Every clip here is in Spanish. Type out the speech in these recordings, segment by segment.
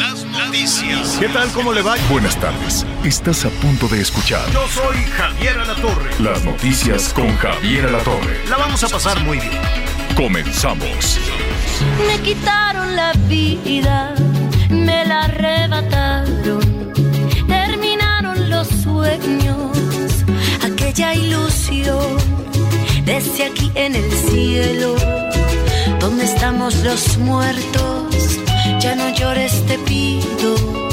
Las noticias. ¿Qué tal? ¿Cómo le va? Buenas tardes. Estás a punto de escuchar Yo soy Javier Alatorre. las noticias con Javier Alatorre. La vamos a pasar muy bien. Comenzamos. Me quitaron la vida, me la arrebataron, terminaron los sueños, aquella ilusión, desde aquí en el cielo, donde estamos los muertos, ya no llores te pido,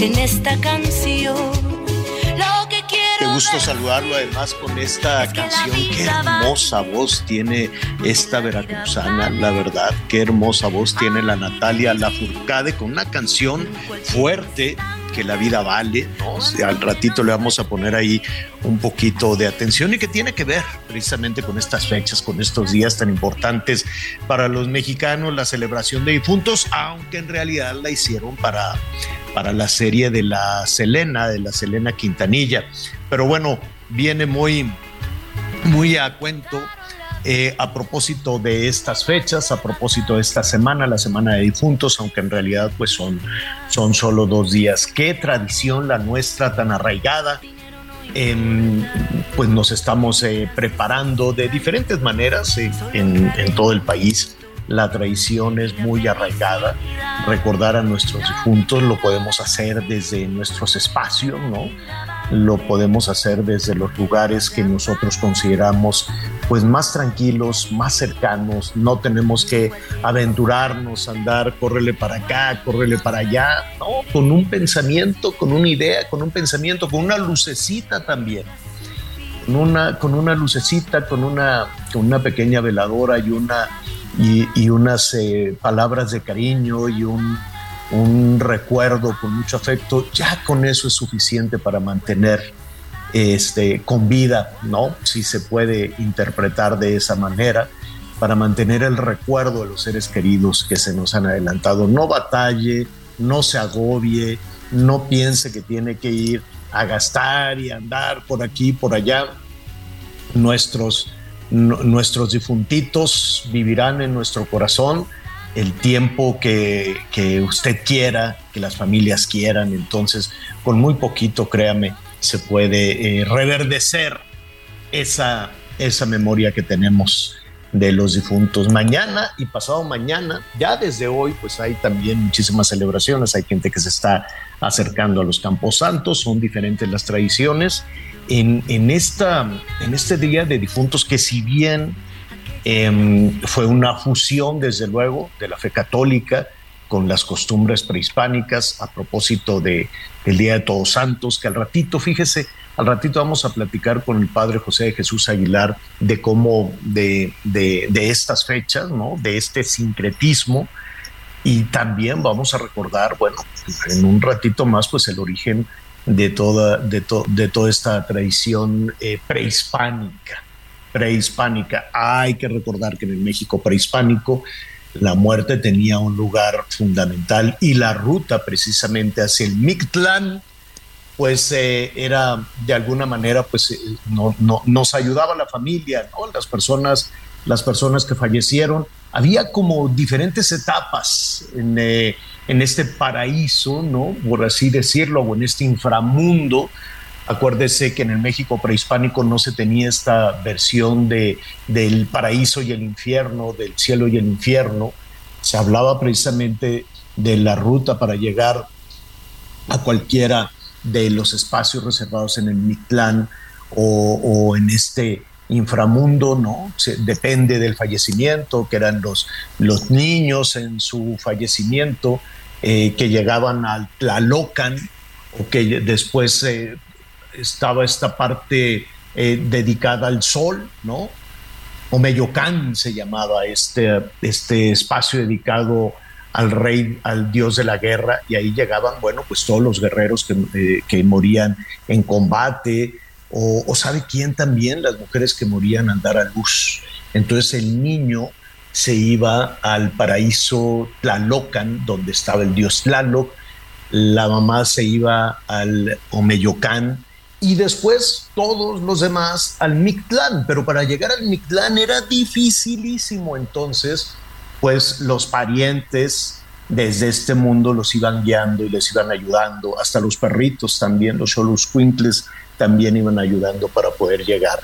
en esta canción, lo que quiero Qué gusto saludarlo además con esta Es que la canción. Qué hermosa voz tiene esta veracruzana, la verdad. Qué hermosa voz tiene la Natalia Lafourcade con una canción fuerte que la vida vale, ¿no? Al ratito le vamos a poner ahí un poquito de atención y que tiene que ver precisamente con estas fechas, con estos días tan importantes para los mexicanos, la celebración de difuntos, aunque en realidad la hicieron para, para la serie de la Selena, de la Selena Quintanilla. Pero bueno, viene muy, muy a cuento eh, a propósito de estas fechas, a propósito de esta semana, la semana de difuntos, aunque en realidad pues son, son solo dos días. Qué tradición la nuestra tan arraigada. Pues nos estamos eh, preparando de diferentes maneras eh, en, en todo el país. La tradición es muy arraigada. Recordar a nuestros difuntos lo podemos hacer desde nuestros espacios, ¿no? Lo podemos hacer desde los lugares que nosotros consideramos pues más tranquilos, más cercanos. No tenemos que aventurarnos, andar, córrele para acá, córrele para allá, ¿no? Con un pensamiento, con una idea, con un pensamiento, con una lucecita también con una, con una lucecita, con una, con una pequeña veladora y, una, y, unas eh, palabras de cariño y un recuerdo con mucho afecto, ya con eso es suficiente para mantener este, con vida, ¿no? Si se puede interpretar de esa manera, para mantener el recuerdo de los seres queridos que se nos han adelantado. No batalle, no se agobie, no piense que tiene que ir a gastar y andar por aquí, por allá. Nuestros, nu- nuestros difuntitos vivirán en nuestro corazón el tiempo que, que usted quiera, que las familias quieran. Entonces, con muy poquito, créame, se puede eh, reverdecer esa, esa memoria que tenemos de los difuntos. Mañana y pasado mañana, ya desde hoy, pues hay también muchísimas celebraciones. Hay gente que se está acercando a los Campos Santos, son diferentes las tradiciones. En, en, esta, en este día de difuntos, que si bien em, fue una fusión, desde luego, de la fe católica con las costumbres prehispánicas a propósito de, del Día de Todos Santos, que al ratito, fíjese, al ratito vamos a platicar con el padre José de Jesús Aguilar de cómo, de, de, estas fechas, ¿no? de este sincretismo, y también vamos a recordar, bueno, en un ratito más, pues el origen de toda, de to, de toda esta tradición eh, prehispánica. Prehispánica. Hay que recordar que en el México prehispánico la muerte tenía un lugar fundamental y la ruta precisamente hacia el Mictlán, pues eh, era de alguna manera, pues eh, no, no, nos ayudaba la familia, ¿no? las personas, las personas que fallecieron. Había como diferentes etapas en, eh, en este paraíso, ¿no? por así decirlo, o en este inframundo. Acuérdese que en el México prehispánico no se tenía esta versión de, del paraíso y el infierno, del cielo y el infierno. Se hablaba precisamente de la ruta para llegar a cualquiera de los espacios reservados en el Mictlán o, en este inframundo, ¿no? Depende del fallecimiento, que eran los, los niños en su fallecimiento eh, que llegaban al Tlalocan o que después eh, estaba esta parte eh, dedicada al sol, ¿no? Omeyocán se llamaba este, este espacio dedicado al rey, al dios de la guerra, y ahí llegaban, bueno, pues todos los guerreros que, eh, que morían en combate, o, o, sabe quién también, las mujeres que morían al dar a luz. Entonces el niño se iba al paraíso Tlalocan, donde estaba el dios Tlaloc, la mamá se iba al Omeyocán, y después todos los demás al Mictlán, pero para llegar al Mictlán era dificilísimo, entonces pues los parientes desde este mundo los iban guiando y les iban ayudando, hasta los perritos también, los Quintles también iban ayudando para poder llegar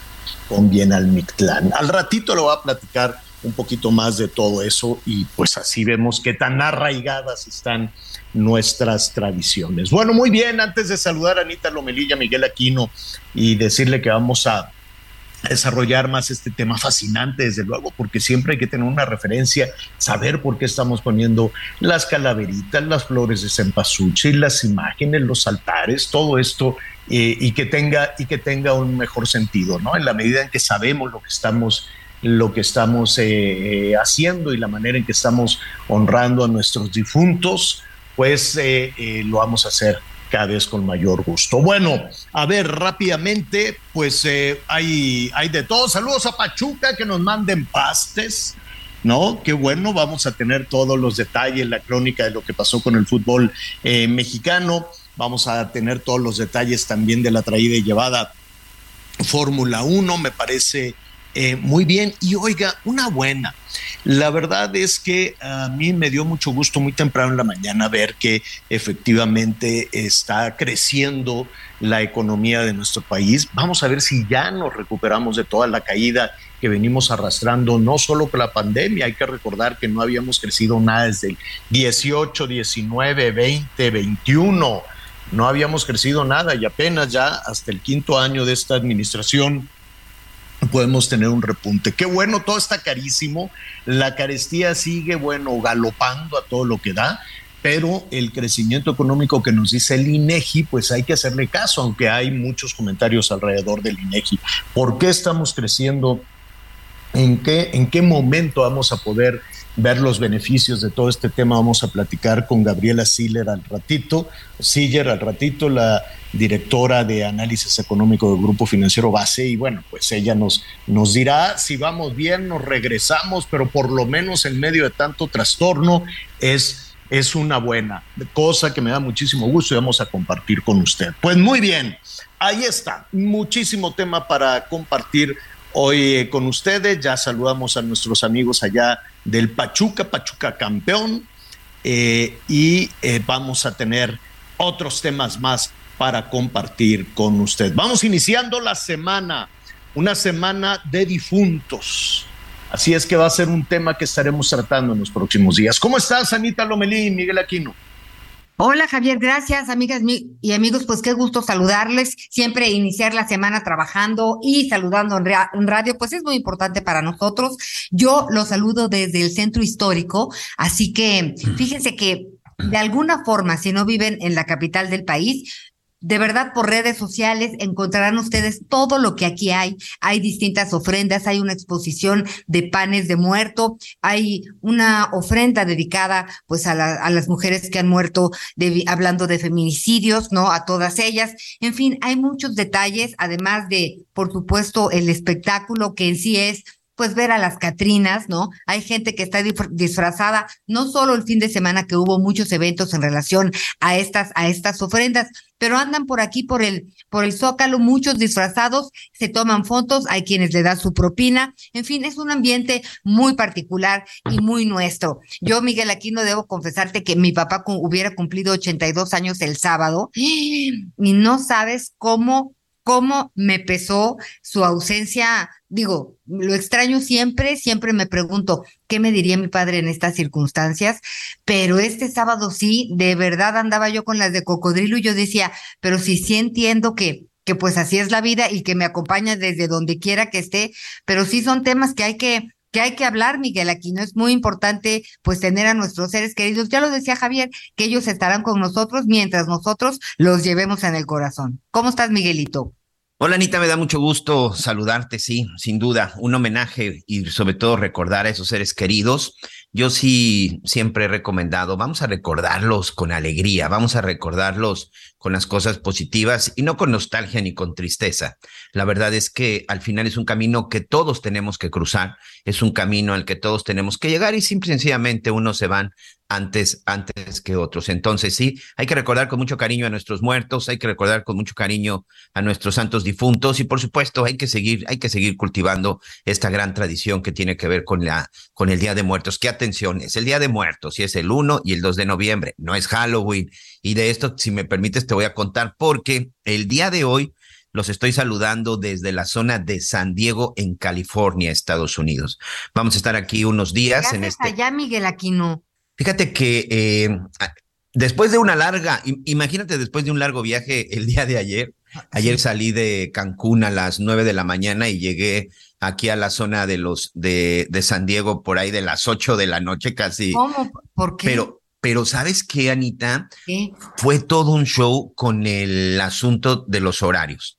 con bien al Mictlán. Al ratito lo va a platicar un poquito más de todo eso y pues así vemos qué tan arraigadas están nuestras tradiciones. Bueno, muy bien, antes de saludar a Anita Lomelilla, Miguel Aquino y decirle que vamos a desarrollar más este tema fascinante, desde luego, porque siempre hay que tener una referencia, saber por qué estamos poniendo las calaveritas, las flores de cempasúchil, las imágenes, los altares, todo esto, eh, y que tenga y que tenga un mejor sentido, ¿no? En la medida en que sabemos lo que estamos lo que estamos eh, eh, haciendo y la manera en que estamos honrando a nuestros difuntos, pues lo vamos a hacer cada vez con mayor gusto. Bueno, a ver, rápidamente, pues eh, hay, hay de todo. Saludos a Pachuca que nos manden pastes. ¿no? Qué bueno, vamos a tener todos los detalles, la crónica de lo que pasó con el fútbol eh, mexicano, vamos a tener todos los detalles también de la traída y llevada Fórmula 1, me parece eh, muy bien. Y oiga, una buena. La verdad es que a mí me dio mucho gusto muy temprano en la mañana ver que efectivamente está creciendo la economía de nuestro país. Vamos a ver si ya nos recuperamos de toda la caída que venimos arrastrando, no solo con la pandemia, hay que recordar que no habíamos crecido nada desde el 18, 19, 20, 21, no habíamos crecido nada y apenas ya hasta el quinto año de esta administración podemos tener un repunte. Qué bueno, todo está carísimo, la carestía sigue, bueno, galopando a todo lo que da, pero el crecimiento económico que nos dice el INEGI, pues hay que hacerle caso, aunque hay muchos comentarios alrededor del INEGI. ¿Por qué estamos creciendo? ¿En qué, en qué momento vamos a poder ver los beneficios de todo este tema? Vamos a platicar con Gabriela Siller al ratito, Siller al ratito, la directora de análisis económico del Grupo Financiero Base, y bueno, pues ella nos, nos dirá si vamos bien, nos regresamos, pero por lo menos en medio de tanto trastorno es, es una buena cosa que me da muchísimo gusto y vamos a compartir con usted. Pues muy bien, ahí está, muchísimo tema para compartir hoy eh, con ustedes. Ya saludamos a nuestros amigos allá del Pachuca, Pachuca campeón, eh, y eh, vamos a tener otros temas más para compartir con usted. Vamos iniciando la semana, una semana de difuntos. Así es que va a ser un tema que estaremos tratando en los próximos días. ¿Cómo estás, Anita Lomelí y Miguel Aquino? Hola Javier, gracias amigas y amigos, pues qué gusto saludarles, siempre iniciar la semana trabajando y saludando en, radio, pues es muy importante para nosotros. Yo los saludo desde el centro histórico, así que fíjense que de alguna forma, si no viven en la capital del país, de verdad, por redes sociales encontrarán ustedes todo lo que aquí hay. Hay distintas ofrendas, hay una exposición de panes de muerto, hay una ofrenda dedicada pues a, las mujeres que han muerto hablando de feminicidios, ¿no? A todas ellas. En fin, hay muchos detalles, además de, por supuesto, el espectáculo que en sí es pues ver a las Catrinas, ¿no? Hay gente que está disfrazada, no solo el fin de semana que hubo muchos eventos en relación a estas, a estas ofrendas, pero andan por aquí por el, por el Zócalo, muchos disfrazados, se toman fotos, hay quienes le dan su propina, en fin, es un ambiente muy particular y muy nuestro. Yo, Miguel Aquino, debo confesarte que mi papá hubiera cumplido 82 años el sábado y no sabes cómo cómo me pesó su ausencia. Digo, lo extraño siempre, siempre me pregunto, ¿qué me diría mi padre en estas circunstancias? Pero este sábado sí, de verdad andaba yo con las de cocodrilo y yo decía, pero sí, sí entiendo que que pues así es la vida y que me acompaña desde donde quiera que esté, pero sí son temas que hay que que hay que hablar, Miguel, aquí no es muy importante pues tener a nuestros seres queridos. Ya lo decía Javier, que ellos estarán con nosotros mientras nosotros los llevemos en el corazón. ¿Cómo estás, Miguelito? Hola Anita, me da mucho gusto saludarte, sí, sin duda, un homenaje y sobre todo recordar a esos seres queridos. yo sí siempre he recomendado, vamos a recordarlos con alegría, vamos a recordarlos con las cosas positivas y no con nostalgia ni con tristeza. La verdad es que al final es un camino que todos tenemos que cruzar, es un camino al que todos tenemos que llegar y simple, sencillamente unos se van antes, antes que otros. Entonces sí, hay que recordar con mucho cariño a nuestros muertos, hay que recordar con mucho cariño a nuestros santos difuntos y por supuesto hay que seguir, hay que seguir cultivando esta gran tradición que tiene que ver con la, con el Día de Muertos. ¿Qué atención es? El Día de Muertos y es el 1 y el 2 de noviembre, no es Halloween. Y de esto, si me permites, te voy a contar porque el día de hoy los estoy saludando desde la zona de San Diego, en California, Estados Unidos. Vamos a estar aquí unos días ¿Qué en este. allá, Miguel Aquino? Fíjate que eh, después de una larga, imagínate después de un largo viaje el día de ayer, ayer salí de Cancún a las nueve de la mañana y llegué aquí a la zona de los de, de San Diego por ahí de las ocho de la noche casi. ¿Cómo? ¿Por qué? Pero, pero ¿sabes qué, Anita? ¿Qué? Fue todo un show con el asunto de los horarios.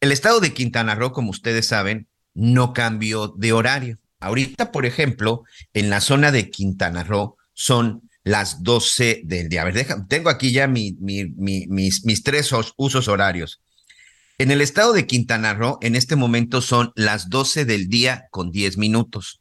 El estado de Quintana Roo, como ustedes saben, no cambió de horario. Ahorita, por ejemplo, en la zona de Quintana Roo son las 12 del día. A ver, deja, tengo aquí ya mi, mi, mi, mis, mis tres os- usos horarios. En el estado de Quintana Roo, en este momento son las 12 del día con 10 minutos.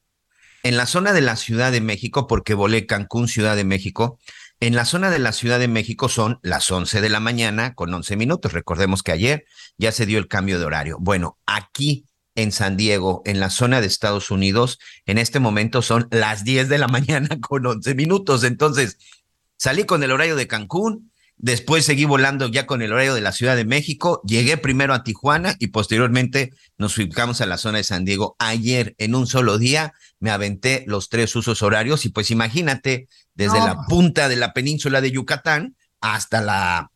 En la zona de la Ciudad de México, porque volé Cancún, Ciudad de México, en la zona de la Ciudad de México son las 11 de la mañana con 11 minutos. Recordemos que ayer ya se dio el cambio de horario. Bueno, aquí en San Diego, en la zona de Estados Unidos, en este momento son las 10 de la mañana con 11 minutos. Entonces, salí con el horario de Cancún, después seguí volando ya con el horario de la Ciudad de México, llegué primero a Tijuana y posteriormente nos ubicamos a la zona de San Diego. Ayer, en un solo día, me aventé los tres usos horarios y pues imagínate, desde No. la punta de la península de Yucatán hasta la,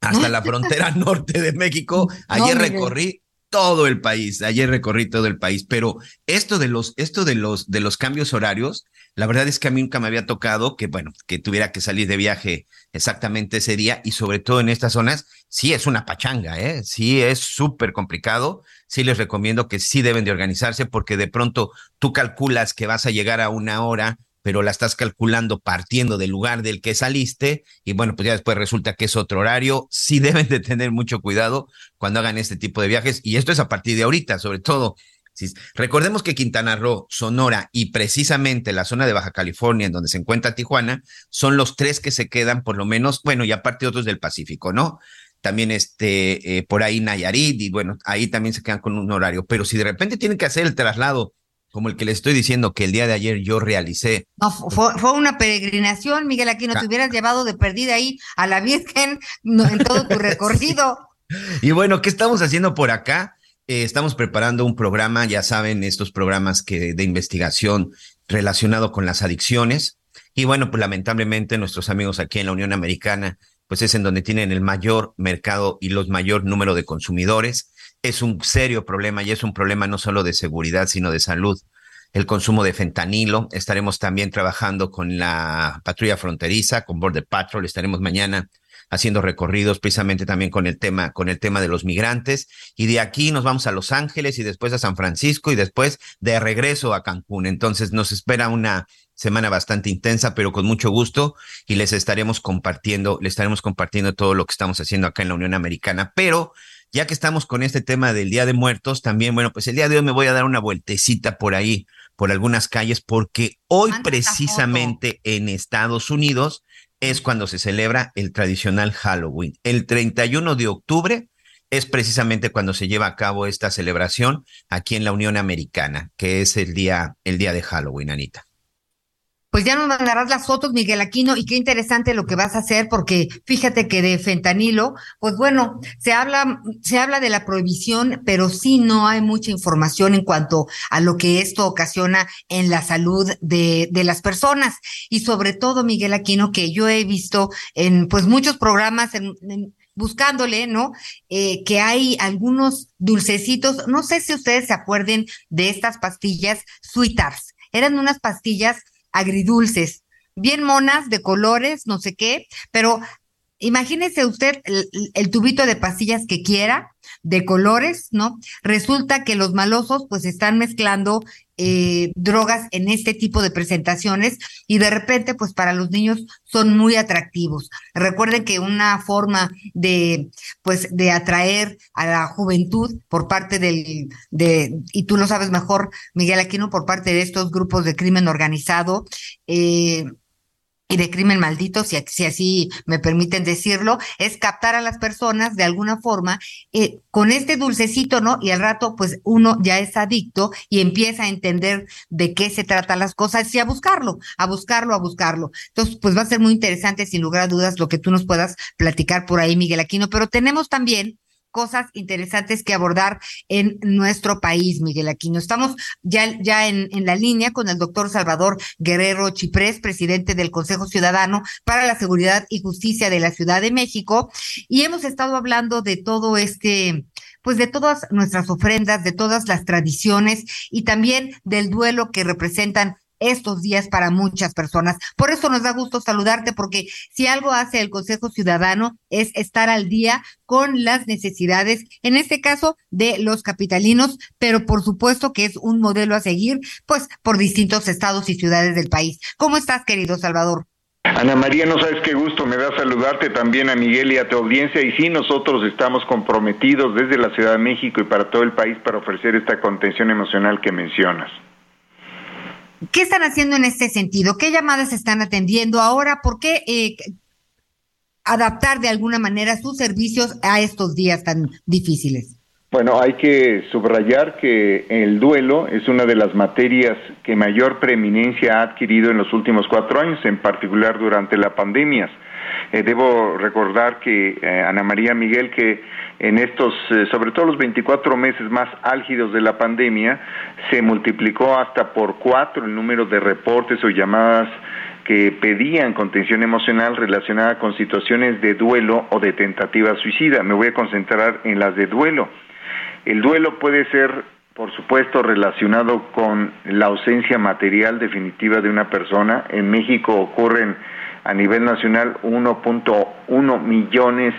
hasta la frontera norte de México, ayer recorrí todo el país, ayer recorrí todo el país, pero esto de los, esto de los, de los cambios horarios, la verdad es que a mí nunca me había tocado que, bueno, que tuviera que salir de viaje exactamente ese día y sobre todo en estas zonas, sí es una pachanga, ¿eh? Sí es súper complicado. Sí les recomiendo que sí deben de organizarse porque de pronto tú calculas que vas a llegar a una hora, pero la estás calculando partiendo del lugar del que saliste y bueno, pues ya después resulta que es otro horario. Sí deben de tener mucho cuidado cuando hagan este tipo de viajes y esto es a partir de ahorita, sobre todo Recordemos que Quintana Roo, Sonora y precisamente la zona de Baja California, en donde se encuentra Tijuana, son los tres que se quedan, por lo menos, bueno, y aparte otros del Pacífico, ¿no? También este, eh, por ahí Nayarit, y bueno, ahí también se quedan con un horario. Pero si de repente tienen que hacer el traslado, como el que les estoy diciendo que el día de ayer yo realicé, No, fu- fue, fue una peregrinación, Miguel Aquino. Te hubieras llevado de perdida ahí a la Virgen no, en todo tu recorrido. Y bueno, ¿qué estamos haciendo por acá? Eh, estamos preparando un programa, ya saben, estos programas que de investigación relacionado con las adicciones. Y bueno, pues lamentablemente nuestros amigos aquí en la Unión Americana, pues es en donde tienen el mayor mercado y los mayor número de consumidores. Es un serio problema y es un problema no solo de seguridad, sino de salud. El consumo de fentanilo. Estaremos también trabajando con la patrulla fronteriza, con Border Patrol. Estaremos mañana haciendo recorridos precisamente también con el tema, con el tema de los migrantes. Y de aquí nos vamos a Los Ángeles y después a San Francisco y después de regreso a Cancún. Entonces nos espera una semana bastante intensa, pero con mucho gusto y les estaremos compartiendo, les estaremos compartiendo todo lo que estamos haciendo acá en la Unión Americana. Pero ya que estamos con este tema del Día de Muertos, también, bueno, pues el día de hoy me voy a dar una vueltecita por ahí, por algunas calles, porque hoy precisamente en Estados Unidos es cuando se celebra el tradicional Halloween. El 31 de octubre es precisamente cuando se lleva a cabo esta celebración aquí en la Unión Americana, que es el día, el día de Halloween, Anita. Pues ya nos mandarás las fotos, Miguel Aquino, y qué interesante lo que vas a hacer, porque fíjate que de fentanilo, pues bueno, se habla, se habla de la prohibición, pero sí no hay mucha información en cuanto a lo que esto ocasiona en la salud de, de las personas. Y sobre todo, Miguel Aquino, que yo he visto en pues muchos programas, en, buscándole, ¿no? Eh, que hay algunos dulcecitos, no sé si ustedes se acuerden de estas pastillas Sweetars. Eran unas pastillas agridulces, bien monas, de colores, no sé qué, pero imagínese usted el, el, tubito de pastillas que quiera, de colores, ¿no? Resulta que los malosos pues están mezclando eh, drogas en este tipo de presentaciones y de repente pues para los niños son muy atractivos. Recuerden que una forma de pues de atraer a la juventud por parte del de y tú lo sabes mejor Miguel Aquino por parte de estos grupos de crimen organizado eh, y de crimen maldito, si, si, así me permiten decirlo, es captar a las personas de alguna forma eh, con este dulcecito, ¿no? Y al rato, pues uno ya es adicto y empieza a entender de qué se tratan las cosas y a buscarlo, a buscarlo, a buscarlo. Entonces, pues va a ser muy interesante, sin lugar a dudas, lo que tú nos puedas platicar por ahí, Miguel Aquino, pero tenemos también cosas interesantes que abordar en nuestro país, Miguel Aquino. Estamos ya, ya en, en la línea con el doctor Salvador Guerrero Chiprés, presidente del Consejo Ciudadano para la Seguridad y Justicia de la Ciudad de México, y hemos estado hablando de todo este pues de todas nuestras ofrendas, de todas las tradiciones y también del duelo que representan estos días para muchas personas. Por eso nos da gusto saludarte, porque si algo hace el Consejo Ciudadano es estar al día con las necesidades, en este caso de los capitalinos, pero por supuesto que es un modelo a seguir, pues por distintos estados y ciudades del país. ¿Cómo estás, querido Salvador? Ana María, no sabes qué gusto me da saludarte también a Miguel y a tu audiencia. Y sí, nosotros estamos comprometidos desde la Ciudad de México y para todo el país para ofrecer esta contención emocional que mencionas. ¿Qué están haciendo en este sentido? ¿Qué llamadas están atendiendo ahora? ¿Por qué eh, adaptar de alguna manera sus servicios a estos días tan difíciles? Bueno, hay que subrayar que el duelo es una de las materias que mayor preeminencia ha adquirido en los últimos cuatro años, en particular durante la pandemia. Eh, debo recordar que eh, Ana María Miguel, que en estos, eh, sobre todo los 24 meses más álgidos de la pandemia, se multiplicó hasta por cuatro el número de reportes o llamadas que pedían contención emocional relacionada con situaciones de duelo o de tentativa suicida. Me voy a concentrar en las de duelo. El duelo puede ser, por supuesto, relacionado con la ausencia material definitiva de una persona. En México ocurren a nivel nacional 1.1 millones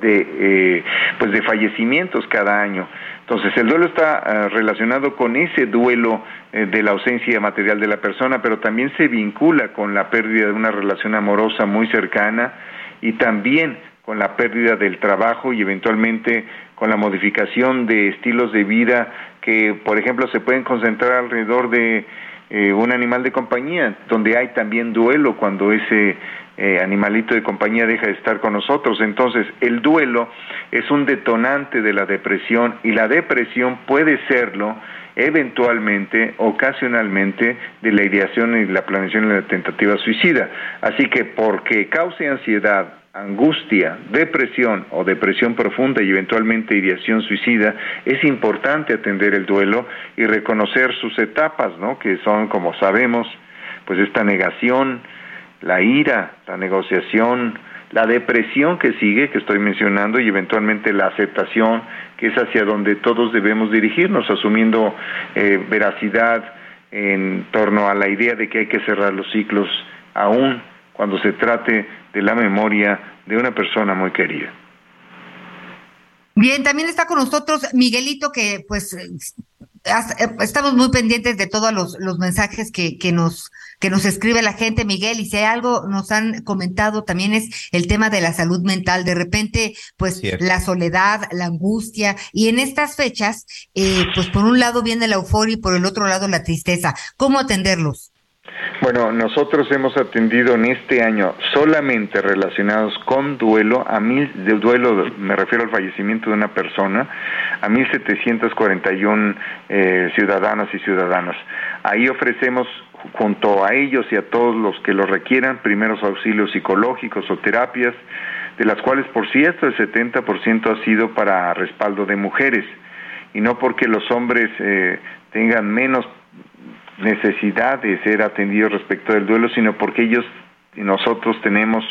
de eh, pues de fallecimientos cada año. Entonces el duelo está eh, relacionado con ese duelo eh, de la ausencia material de la persona, pero también se vincula con la pérdida de una relación amorosa muy cercana y también con la pérdida del trabajo y eventualmente con la modificación de estilos de vida que, por ejemplo, se pueden concentrar alrededor de un animal de compañía, donde hay también duelo cuando ese eh, animalito de compañía deja de estar con nosotros. Entonces, el duelo es un detonante de la depresión y la depresión puede serlo eventualmente, ocasionalmente, de la ideación y la planeación de la tentativa suicida. Así que porque cause ansiedad, angustia, depresión o depresión profunda y eventualmente ideación suicida, es importante atender el duelo y reconocer sus etapas, ¿no? Que son, como sabemos, pues esta negación, la ira, la negociación, la depresión que sigue, que estoy mencionando, y eventualmente la aceptación, que es hacia donde todos debemos dirigirnos, asumiendo eh, veracidad en torno a la idea de que hay que cerrar los ciclos, aún cuando se trate de la memoria de una persona muy querida. Bien, también está con nosotros Miguelito, que pues eh, estamos muy pendientes de todos los, los mensajes que, que, nos, que nos escribe la gente, Miguel, y si hay algo nos han comentado también es el tema de la salud mental. De repente, pues la soledad, la angustia, y en estas fechas, eh, pues por un lado viene la euforia y por el otro lado la tristeza. ¿Cómo atenderlos? Bueno, nosotros hemos atendido en este año solamente relacionados con duelo, a mil, de duelo me refiero al fallecimiento de una persona, a 1.741 eh, ciudadanas y ciudadanos. Ahí ofrecemos junto a ellos y a todos los que lo requieran primeros auxilios psicológicos o terapias, de las cuales por cierto el 70% ha sido para respaldo de mujeres y no porque los hombres eh, tengan menos necesidad de ser atendidos respecto del duelo, sino porque ellos y nosotros tenemos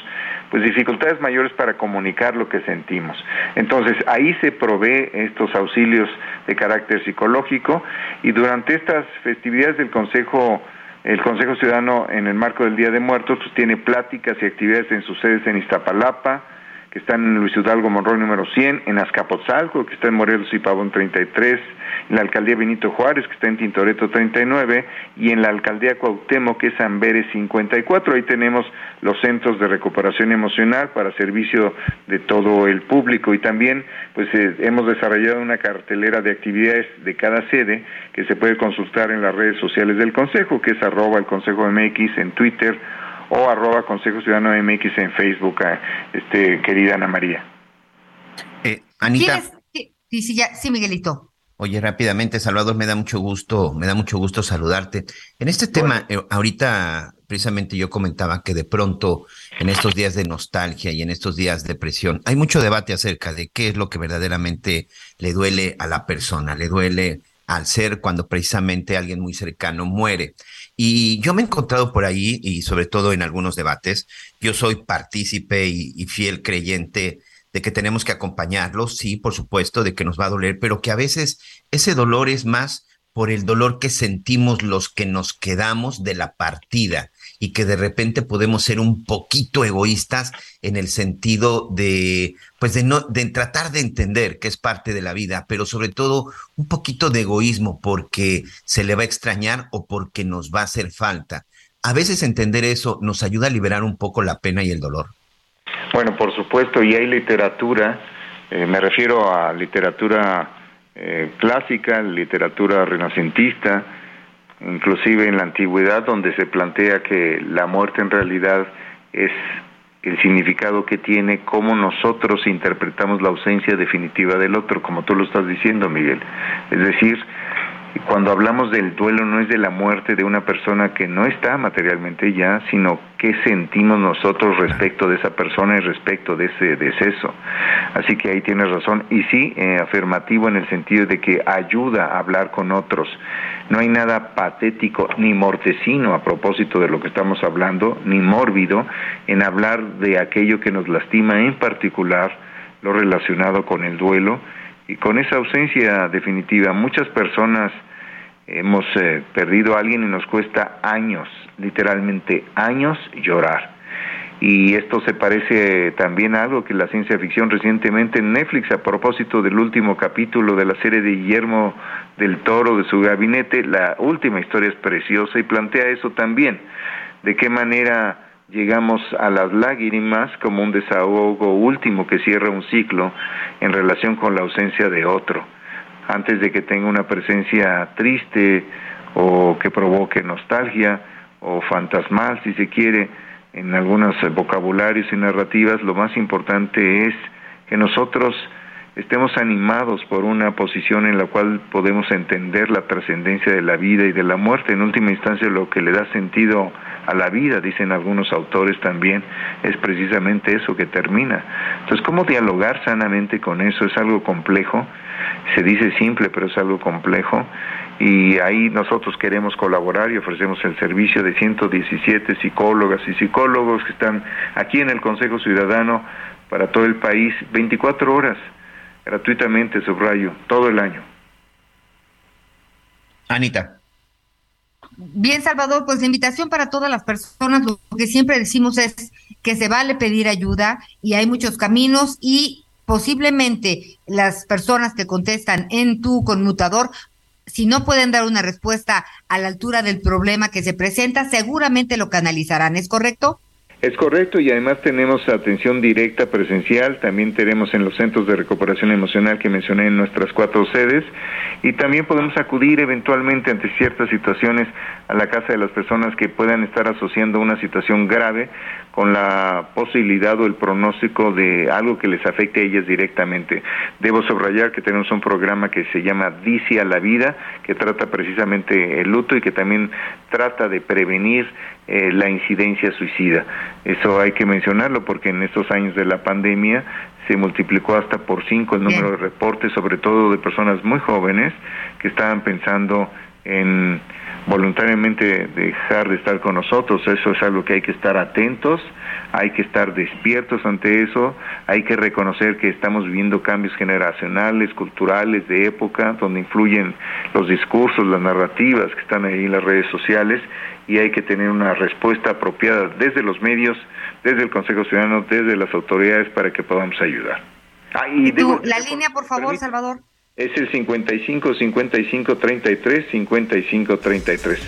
pues dificultades mayores para comunicar lo que sentimos. Entonces, ahí se provee estos auxilios de carácter psicológico y durante estas festividades del Consejo el Consejo Ciudadano en el marco del Día de Muertos tiene pláticas y actividades en sus sedes en Iztapalapa, que está en Luis Hidalgo Monroy número 100, en Azcapotzalco, que está en Morelos y Pavón 33, en la alcaldía Benito Juárez, que está en Tintoreto 39, y en la alcaldía Cuauhtémoc, que es Amberes 54. Ahí tenemos los centros de recuperación emocional para servicio de todo el público y también pues eh, hemos desarrollado una cartelera de actividades de cada sede que se puede consultar en las redes sociales del Consejo, que es arroba el Consejo MX en Twitter o arroba Consejo Ciudadano MX en Facebook, este, querida Ana María. Eh, Anita. Sí, sí, sí, Miguelito. Oye, rápidamente, Salvador, me da mucho gusto, me da mucho gusto saludarte. En este tema, eh, ahorita precisamente yo comentaba que de pronto en estos días de nostalgia y en estos días de presión, hay mucho debate acerca de qué es lo que verdaderamente le duele a la persona, le duele al ser cuando precisamente alguien muy cercano muere. Y yo me he encontrado por ahí, y sobre todo en algunos debates, yo soy partícipe y, fiel creyente de que tenemos que acompañarlos, sí, por supuesto, de que nos va a doler, pero que a veces ese dolor es más por el dolor que sentimos los que nos quedamos de la partida y que de repente podemos ser un poquito egoístas en el sentido de, pues de no, de tratar de entender que es parte de la vida, pero sobre todo un poquito de egoísmo porque se le va a extrañar o porque nos va a hacer falta. A veces entender eso nos ayuda a liberar un poco la pena y el dolor. Bueno, por supuesto, y hay literatura, eh, me refiero a literatura eh, clásica, literatura renacentista, inclusive en la antigüedad, donde se plantea que la muerte en realidad es el significado que tiene, cómo nosotros interpretamos la ausencia definitiva del otro, como tú lo estás diciendo, Miguel. Es decir, cuando hablamos del duelo no es de la muerte de una persona que no está materialmente ya, sino qué sentimos nosotros respecto de esa persona y respecto de ese deceso. Así que ahí tienes razón. Y sí, eh, afirmativo en el sentido de que ayuda a hablar con otros. No hay nada patético ni mortecino a propósito de lo que estamos hablando, ni mórbido en hablar de aquello que nos lastima, en particular lo relacionado con el duelo y con esa ausencia definitiva. Muchas personas hemos eh, perdido a alguien y nos cuesta años, literalmente años, llorar. Y esto se parece también a algo que la ciencia ficción recientemente en Netflix, a propósito del último capítulo de la serie de Guillermo del Toro de su gabinete, la última historia es preciosa y plantea eso también, de qué manera llegamos a las lágrimas como un desahogo último que cierra un ciclo en relación con la ausencia de otro, antes de que tenga una presencia triste o que provoque nostalgia o fantasmal, si se quiere, en algunos vocabularios y narrativas, lo más importante es que nosotros estemos animados por una posición en la cual podemos entender la trascendencia de la vida y de la muerte. En última instancia, lo que le da sentido a la vida, dicen algunos autores también, es precisamente eso que termina. Entonces, ¿cómo dialogar sanamente con eso? Es algo complejo, se dice simple, pero es algo complejo. Y ahí nosotros queremos colaborar y ofrecemos el servicio de 117 psicólogas y psicólogos que están aquí en el Consejo Ciudadano para todo el país, 24 horas gratuitamente, subrayo, todo el año. Anita. Bien, Salvador, pues la invitación para todas las personas, lo que siempre decimos es que se vale pedir ayuda y hay muchos caminos y posiblemente las personas que contestan en tu conmutador, si no pueden dar una respuesta a la altura del problema que se presenta, seguramente lo canalizarán, ¿es correcto? Es correcto y además tenemos atención directa presencial, también tenemos en los centros de recuperación emocional que mencioné en nuestras cuatro sedes y también podemos acudir eventualmente ante ciertas situaciones a la casa de las personas que puedan estar asociando una situación grave con la posibilidad o el pronóstico de algo que les afecte a ellas directamente. Debo subrayar que tenemos un programa que se llama Dice a la Vida, que trata precisamente el luto y que también trata de prevenir eh, la incidencia suicida. Eso hay que mencionarlo porque en estos años de la pandemia se multiplicó hasta por cinco el número de reportes, sobre todo de personas muy jóvenes que estaban pensando en voluntariamente dejar de estar con nosotros. Eso es algo que hay que estar atentos, hay que estar despiertos ante eso, hay que reconocer que estamos viviendo cambios generacionales, culturales, de época, donde influyen los discursos, las narrativas que están ahí en las redes sociales y hay que tener una respuesta apropiada desde los medios, desde el Consejo Ciudadano, desde las autoridades para que podamos ayudar. Ah, y la línea, por favor, Salvador. Es el 55 55 33 55 33.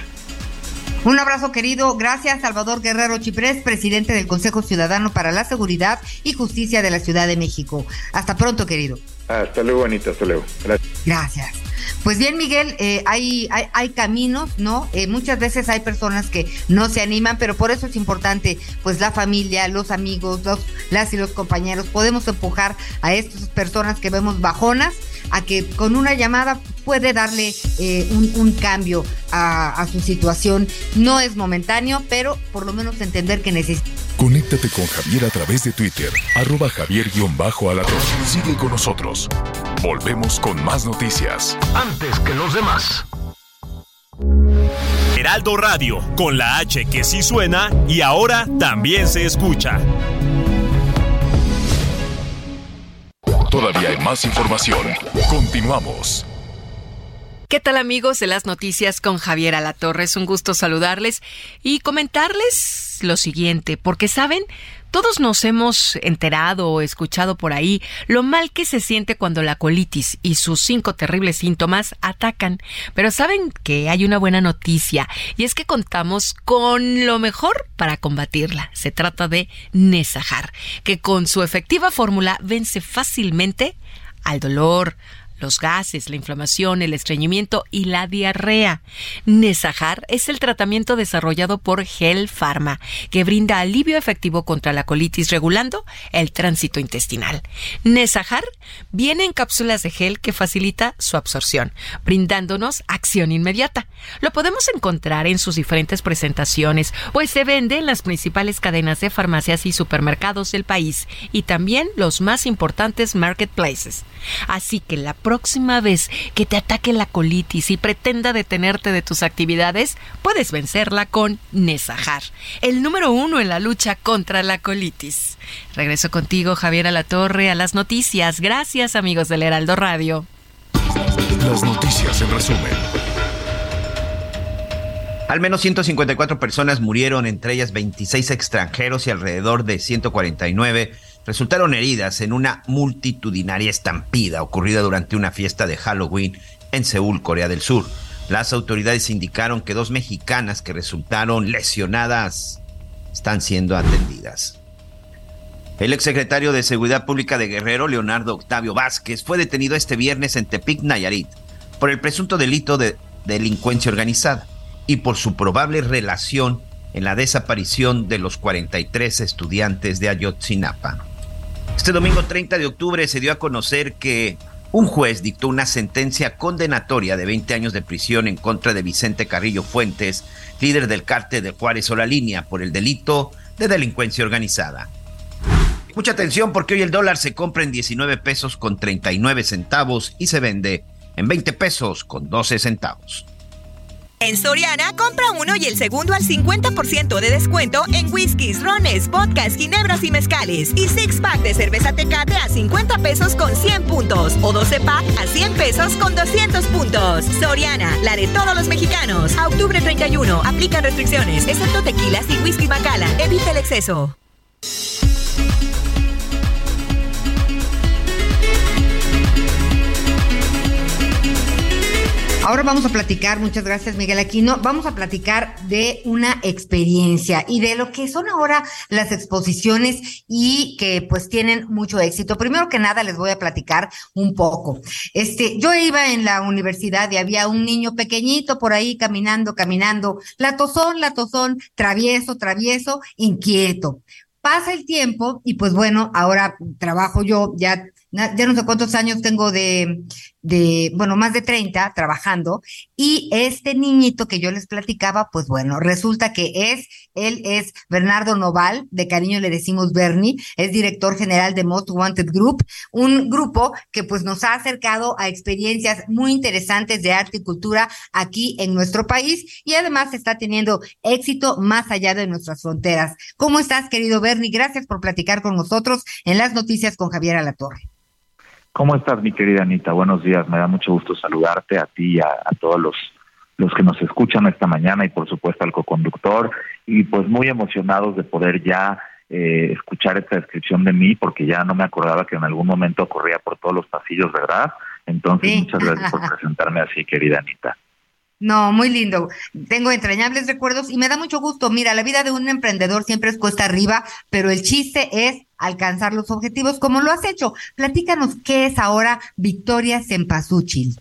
Un abrazo querido. Gracias, Salvador Guerrero Chiprés, presidente del Consejo Ciudadano para la Seguridad y Justicia de la Ciudad de México. Hasta pronto, querido. Hasta luego, Anita. Hasta luego. Gracias. Gracias. Pues bien, Miguel, eh, hay, hay, hay, caminos, ¿no? Eh, muchas veces hay personas que no se animan, pero por eso es importante, pues la familia, los amigos, los, las y los compañeros, podemos empujar a estas personas que vemos bajonas a que con una llamada puede darle eh, un, cambio a, su situación. No es momentáneo, pero por lo menos entender que necesita. Conéctate con Javier a través de Twitter, arroba javier-alatón. Sigue con nosotros. Volvemos con más noticias. Antes que los demás. Heraldo Radio, con la H que sí suena y ahora también se escucha. Todavía hay más información. Continuamos. ¿Qué tal amigos de las noticias con Javier Alatorre? Es un gusto saludarles y comentarles lo siguiente, porque saben, todos nos hemos enterado o escuchado por ahí lo mal que se siente cuando la colitis y sus cinco terribles síntomas atacan. Pero saben que hay una buena noticia y es que contamos con lo mejor para combatirla. Se trata de Nesajar, que con su efectiva fórmula vence fácilmente al dolor, los gases, la inflamación, el estreñimiento y la diarrea. Nesajar es el tratamiento desarrollado por Gel Pharma, que brinda alivio efectivo contra la colitis regulando el tránsito intestinal. Nesajar viene en cápsulas de gel que facilita su absorción, brindándonos acción inmediata. Lo podemos encontrar en sus diferentes presentaciones, pues se vende en las principales cadenas de farmacias y supermercados del país y también los más importantes marketplaces. Así que la próxima vez que te ataque la colitis y pretenda detenerte de tus actividades, puedes vencerla con Nesajar, el número uno en la lucha contra la colitis. Regreso contigo, Javier Alatorre, a las noticias. Gracias, amigos del Heraldo Radio. Las noticias en resumen. Al menos 154 personas murieron, entre ellas 26 extranjeros y alrededor de 149 resultaron heridas en una multitudinaria estampida ocurrida durante una fiesta de Halloween en Seúl, Corea del Sur. Las autoridades indicaron que dos mexicanas que resultaron lesionadas están siendo atendidas. El exsecretario de Seguridad Pública de Guerrero, Leonardo Octavio Vázquez, fue detenido este viernes en Tepic, Nayarit, por el presunto delito de delincuencia organizada y por su probable relación en la desaparición de los 43 estudiantes de Ayotzinapa. Este domingo 30 de octubre se dio a conocer que un juez dictó una sentencia condenatoria de 20 años de prisión en contra de Vicente Carrillo Fuentes, líder del cártel de Juárez o la línea, por el delito de delincuencia organizada. Mucha atención porque hoy el dólar se compra en 19 pesos con 39 centavos y se vende en 20 pesos con 12 centavos. En Soriana, compra uno y el segundo al 50% de descuento en whiskies, rones, vodkas, ginebras y mezcales. Y six pack de cerveza tecate a 50 pesos con 100 puntos. O 12 pack a 100 pesos con 200 puntos. Soriana, la de todos los mexicanos. A octubre 31, aplican restricciones, excepto tequilas y whisky bacala. Evita el exceso. Ahora vamos a platicar, muchas gracias Miguel Aquino, vamos a platicar de una experiencia y de lo que son ahora las exposiciones y que pues tienen mucho éxito. Primero que nada les voy a platicar un poco. Este, yo iba en la universidad y había un niño pequeñito por ahí caminando, caminando, la tozón, la tozón, travieso, travieso, inquieto. Pasa el tiempo y pues bueno, ahora trabajo yo ya ya no sé cuántos años tengo de, de, bueno, más de 30 trabajando, y este niñito que yo les platicaba, pues bueno, resulta que es, él es Bernardo Noval, de cariño le decimos Bernie, es director general de Most Wanted Group, un grupo que pues nos ha acercado a experiencias muy interesantes de arte y cultura aquí en nuestro país y además está teniendo éxito más allá de nuestras fronteras. ¿Cómo estás, querido Bernie? Gracias por platicar con nosotros en las noticias con Javier Alatorre. ¿Cómo estás, mi querida Anita? Buenos días. Me da mucho gusto saludarte a ti y a, todos los, los que nos escuchan esta mañana y, por supuesto, al coconductor. Y pues muy emocionados de poder ya eh, escuchar esta descripción de mí, porque ya no me acordaba que en algún momento corría por todos los pasillos, ¿verdad? Entonces, muchas gracias por presentarme así, querida Anita. No, muy lindo. Tengo entrañables recuerdos y me da mucho gusto. Mira, la vida de un emprendedor siempre es cuesta arriba, pero el chiste es alcanzar los objetivos como lo has hecho. Platícanos qué es ahora Victoria Cempasúchil.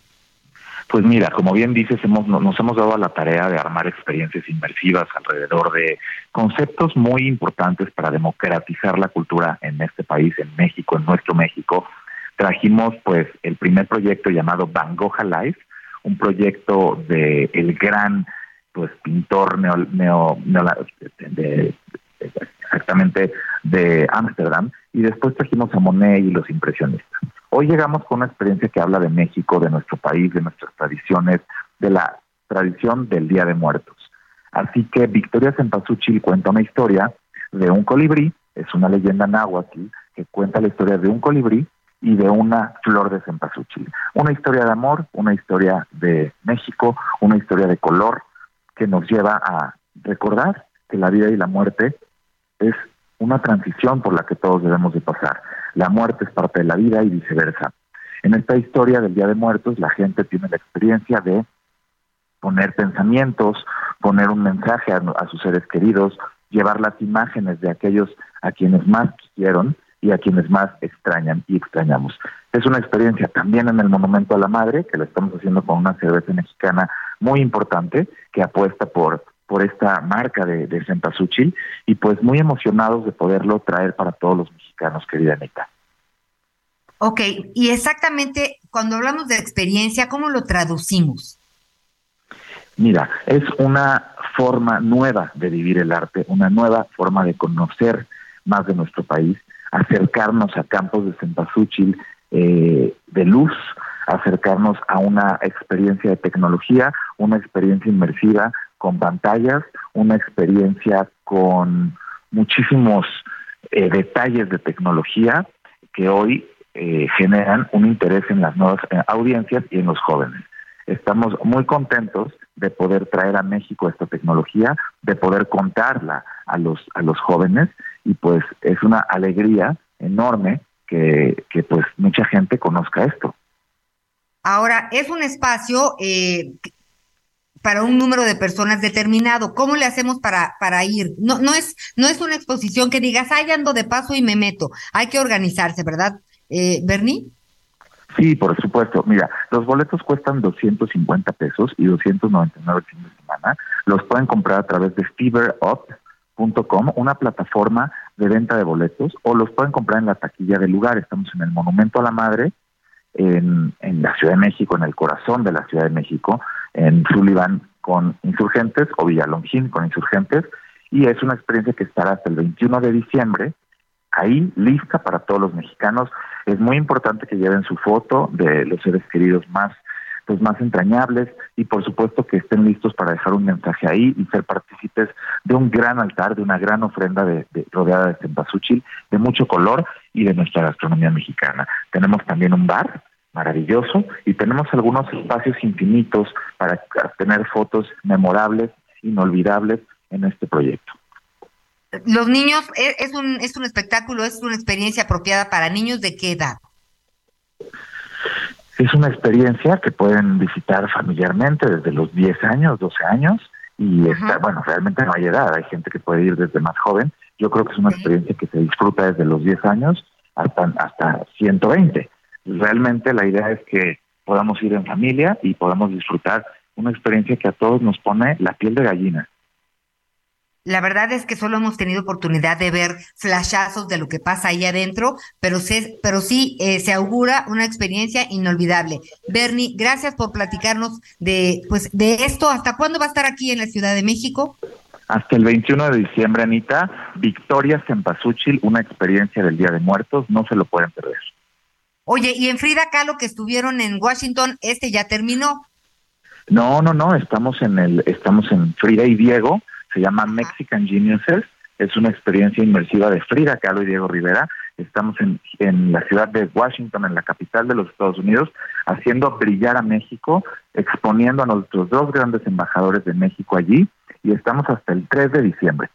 Pues mira, como bien dices, hemos, nos hemos dado a la tarea de armar experiencias inmersivas alrededor de conceptos muy importantes para democratizar la cultura en este país, en México, en nuestro México. Trajimos pues el primer proyecto llamado Bangoja Life, un proyecto de el gran pues pintor neo, neo, de, exactamente de Ámsterdam y después trajimos a Monet y los impresionistas. Hoy llegamos con una experiencia que habla de México, de nuestro país, de nuestras tradiciones, de la tradición del Día de Muertos. Así que Victoria Cempasúchil cuenta una historia de un colibrí, es una leyenda náhuatl que cuenta la historia de un colibrí y de una flor de cempasúchil. Una historia de amor, una historia de México, una historia de color que nos lleva a recordar que la vida y la muerte es una transición por la que todos debemos de pasar. La muerte es parte de la vida y viceversa. En esta historia del Día de Muertos, la gente tiene la experiencia de poner pensamientos, poner un mensaje a, a sus seres queridos, llevar las imágenes de aquellos a quienes más quisieron y a quienes más extrañan y extrañamos. Es una experiencia también en el Monumento a la Madre, que lo estamos haciendo con una cerveza mexicana muy importante, que apuesta por, por esta marca de, de y pues muy emocionados de poderlo traer para todos los mexicanos, querida Anita. Ok, y exactamente cuando hablamos de experiencia, ¿cómo lo traducimos? Mira, es una forma nueva de vivir el arte, una nueva forma de conocer más de nuestro país acercarnos a campos de cempasúchil eh, de luz, acercarnos a una experiencia de tecnología, una experiencia inmersiva con pantallas, una experiencia con muchísimos eh, detalles de tecnología que hoy eh, generan un interés en las nuevas audiencias y en los jóvenes. Estamos muy contentos de poder traer a México esta tecnología, de poder contarla a los a los jóvenes y pues es una alegría enorme que, que pues mucha gente conozca esto. Ahora, es un espacio eh, para un número de personas determinado. ¿Cómo le hacemos para, para ir? No, no, es, no es una exposición que digas, ay, ando de paso y me meto. Hay que organizarse, ¿verdad, eh, Bernie? Sí, por supuesto. Mira, los boletos cuestan 250 pesos y 299 el fin de semana. Los pueden comprar a través de Fever Up Com, una plataforma de venta de boletos, o los pueden comprar en la taquilla del lugar. Estamos en el Monumento a la Madre, en, en la Ciudad de México, en el corazón de la Ciudad de México, en Sullivan con insurgentes o Villalongín con insurgentes, y es una experiencia que estará hasta el 21 de diciembre, ahí lista para todos los mexicanos. Es muy importante que lleven su foto de los seres queridos más pues más entrañables y por supuesto que estén listos para dejar un mensaje ahí y ser partícipes de un gran altar, de una gran ofrenda de, rodeada de cempasúchil, de mucho color y de nuestra gastronomía mexicana. Tenemos también un bar maravilloso y tenemos algunos espacios infinitos para tener fotos memorables, inolvidables en este proyecto. Los niños, e, es un, es un espectáculo, es una experiencia apropiada para niños de qué edad? Es una experiencia que pueden visitar familiarmente desde los 10 años, 12 años, y está, bueno, realmente no hay edad, hay gente que puede ir desde más joven. Yo creo que es una experiencia que se disfruta desde los 10 años hasta, hasta 120. Realmente la idea es que podamos ir en familia y podamos disfrutar una experiencia que a todos nos pone la piel de gallina. La verdad es que solo hemos tenido oportunidad de ver flashazos de lo que pasa ahí adentro, pero, pero sí eh, se augura una experiencia inolvidable. Bernie, gracias por platicarnos de, pues, de esto. ¿Hasta cuándo va a estar aquí en la Ciudad de México? Hasta el 21 de diciembre, Anita, Victoria Cempasúchil, una experiencia del Día de Muertos, no se lo pueden perder. Oye, y en Frida Kahlo que estuvieron en Washington, este ya terminó. No, no, no, estamos en el, estamos en Frida y Diego, se llama Mexican Geniuses, es una experiencia inmersiva de Frida Kahlo y Diego Rivera. Estamos en, en la ciudad de Washington, en la capital de los Estados Unidos, haciendo brillar a México, exponiendo a nuestros dos grandes embajadores de México allí, y estamos hasta el 3 de diciembre.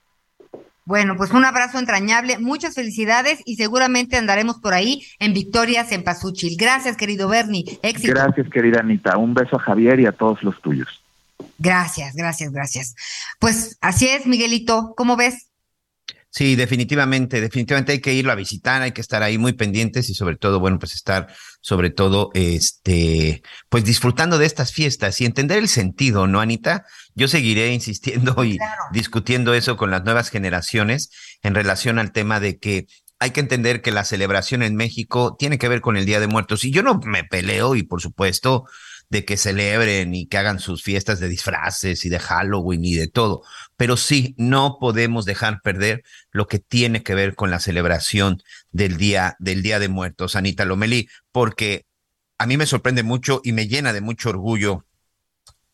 Bueno, pues un abrazo entrañable, muchas felicidades y seguramente andaremos por ahí en Victorias en Pazúchil. Gracias, querido Bernie. Éxito. Gracias, querida Anita. Un beso a Javier y a todos los tuyos. Gracias, gracias, gracias. Pues así es, Miguelito. ¿Cómo ves? Sí, definitivamente, definitivamente hay que irlo a visitar, hay que estar ahí muy pendientes y sobre todo, bueno, pues estar sobre todo, este, pues disfrutando de estas fiestas y entender el sentido, ¿no, Anita? Yo seguiré insistiendo y discutiendo eso con las nuevas generaciones en relación al tema de que hay que entender que la celebración en México tiene que ver con el Día de Muertos y yo no me peleo y por supuesto de que celebren y que hagan sus fiestas de disfraces y de Halloween y de todo. Pero sí, no podemos dejar perder lo que tiene que ver con la celebración del Día, del Día de Muertos, Anita Lomeli, porque a mí me sorprende mucho y me llena de mucho orgullo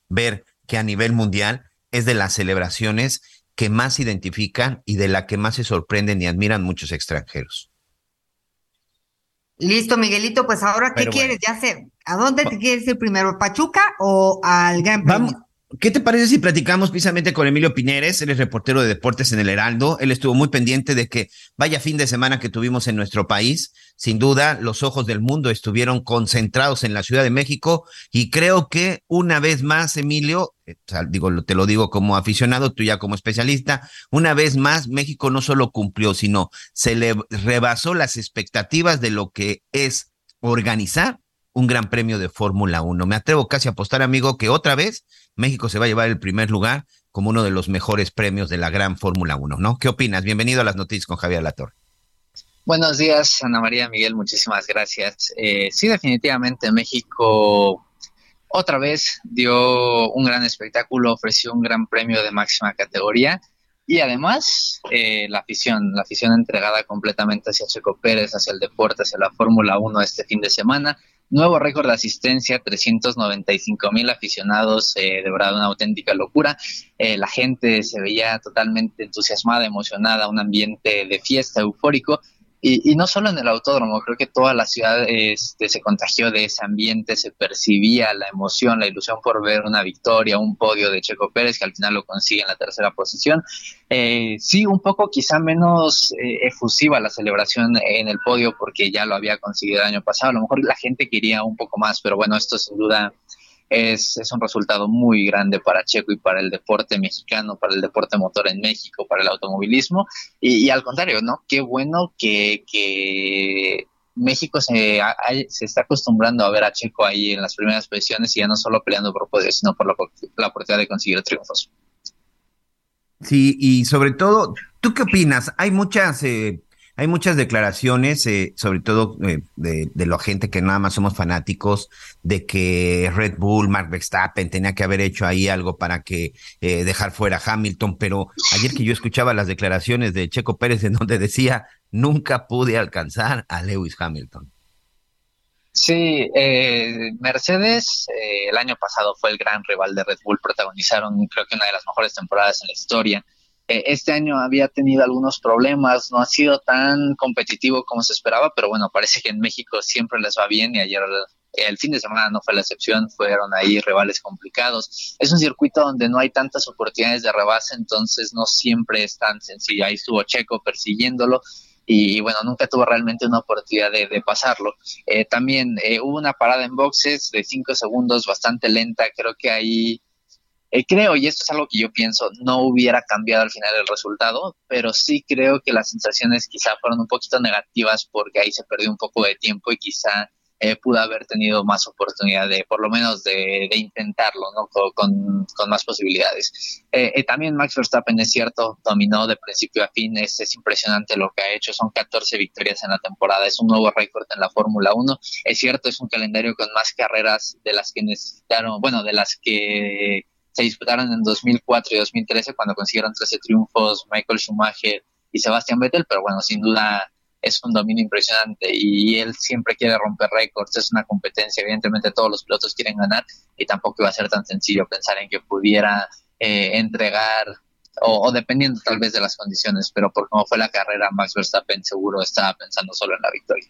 ver que a nivel mundial es de las celebraciones que más identifican y de la que más se sorprenden y admiran muchos extranjeros. Listo, Miguelito, pues ahora, ¿qué quieres? Ya sé, ¿a dónde te quieres ir primero? ¿Pachuca o al Gran Premio? ¿Qué te parece si platicamos precisamente con Emilio Pineres? Él es reportero de deportes en el Heraldo. Él estuvo muy pendiente de que vaya fin de semana que tuvimos en nuestro país. Sin duda, los ojos del mundo estuvieron concentrados en la Ciudad de México y creo que una vez más, Emilio, eh, digo, te lo digo como aficionado, tú ya como especialista, una vez más México no solo cumplió, sino se le rebasó las expectativas de lo que es organizar un gran premio de Fórmula 1. Me atrevo casi a apostar, amigo, que otra vez México se va a llevar el primer lugar como uno de los mejores premios de la gran Fórmula 1, ¿no? ¿Qué opinas? Bienvenido a las noticias con Javier Latorre. Buenos días, Ana María Miguel, muchísimas gracias. Eh, sí, definitivamente México otra vez dio un gran espectáculo, ofreció un gran premio de máxima categoría y además eh, la afición, la afición entregada completamente hacia Checo Pérez, hacia el deporte, hacia la Fórmula 1 este fin de semana. Nuevo récord de asistencia, 395 mil aficionados, eh, de verdad una auténtica locura. Eh, la gente se veía totalmente entusiasmada, emocionada, un ambiente de fiesta eufórico y, no solo en el autódromo, creo que toda la ciudad este, se contagió de ese ambiente, se percibía la emoción, la ilusión por ver una victoria, un podio de Checo Pérez, que al final lo consigue en la tercera posición. Eh, sí, un poco quizá menos eh, efusiva la celebración en el podio porque ya lo había conseguido el año pasado. A lo mejor la gente quería un poco más, pero bueno, esto sin duda es, es, un resultado muy grande para Checo y para el deporte mexicano, para el deporte motor en México, para el automovilismo. Y, al contrario, ¿no? Qué bueno que, que México se, se está acostumbrando a ver a Checo ahí en las primeras posiciones y ya no solo peleando por poder, sino por la, la oportunidad de conseguir triunfos. Sí, y sobre todo, ¿tú qué opinas? Hay muchas eh, hay muchas declaraciones, eh, sobre todo eh, de, de la gente que nada más somos fanáticos, de que Red Bull, Mark Verstappen tenía que haber hecho ahí algo para que eh, dejar fuera a Hamilton, pero ayer que yo escuchaba las declaraciones de Checo Pérez en donde decía, nunca pude alcanzar a Lewis Hamilton. Sí, Mercedes el año pasado fue el gran rival de Red Bull, protagonizaron creo que una de las mejores temporadas en la historia eh, este año había tenido algunos problemas, no ha sido tan competitivo como se esperaba, pero bueno, parece que en México siempre les va bien y ayer el fin de semana no fue la excepción, fueron ahí rivales complicados. Es un circuito donde no hay tantas oportunidades de rebase, entonces no siempre es tan sencillo. Ahí estuvo Checo persiguiéndolo y, bueno, nunca tuvo realmente una oportunidad de, pasarlo. Eh, también eh, hubo una parada en boxes de cinco segundos bastante lenta, creo que ahí eh, creo, y esto es algo que yo pienso, no hubiera cambiado al final el resultado, pero sí creo que las sensaciones quizá fueron un poquito negativas porque ahí se perdió un poco de tiempo y quizá eh, pudo haber tenido más oportunidad de, por lo menos, de, intentarlo, ¿no? Con, más posibilidades. Eh, eh, también Max Verstappen, es cierto, dominó de principio a fin, es, es impresionante lo que ha hecho, son 14 victorias en la temporada, es un nuevo récord en la Fórmula 1, es cierto, es un calendario con más carreras de las que necesitaron, bueno, de las que se disputaron en 2004 y 2013 cuando consiguieron 13 triunfos Michael Schumacher y Sebastian Vettel, pero bueno, sin duda es un dominio impresionante y él siempre quiere romper récords, es una competencia, evidentemente todos los pilotos quieren ganar y tampoco iba a ser tan sencillo pensar en que pudiera eh, entregar o, dependiendo tal vez de las condiciones, pero por cómo fue la carrera, Max Verstappen seguro estaba pensando solo en la victoria.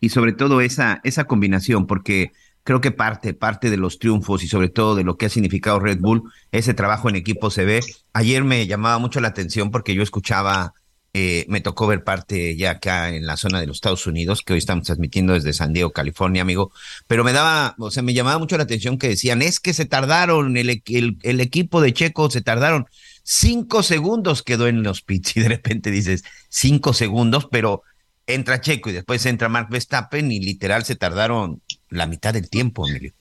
Y sobre todo esa, esa combinación, porque creo que parte, parte de los triunfos y sobre todo de lo que ha significado Red Bull, ese trabajo en equipo se ve. Ayer me llamaba mucho la atención porque yo escuchaba eh, me tocó ver parte ya acá en la zona de los Estados Unidos, que hoy estamos transmitiendo desde San Diego, California, amigo. Pero me daba, o sea, me llamaba mucho la atención que decían, es que se tardaron, el, el, equipo de Checo se tardaron. Cinco segundos quedó en los pits y de repente dices, cinco segundos, pero entra Checo y después entra Mark Verstappen y literal se tardaron la mitad del tiempo, Emilio.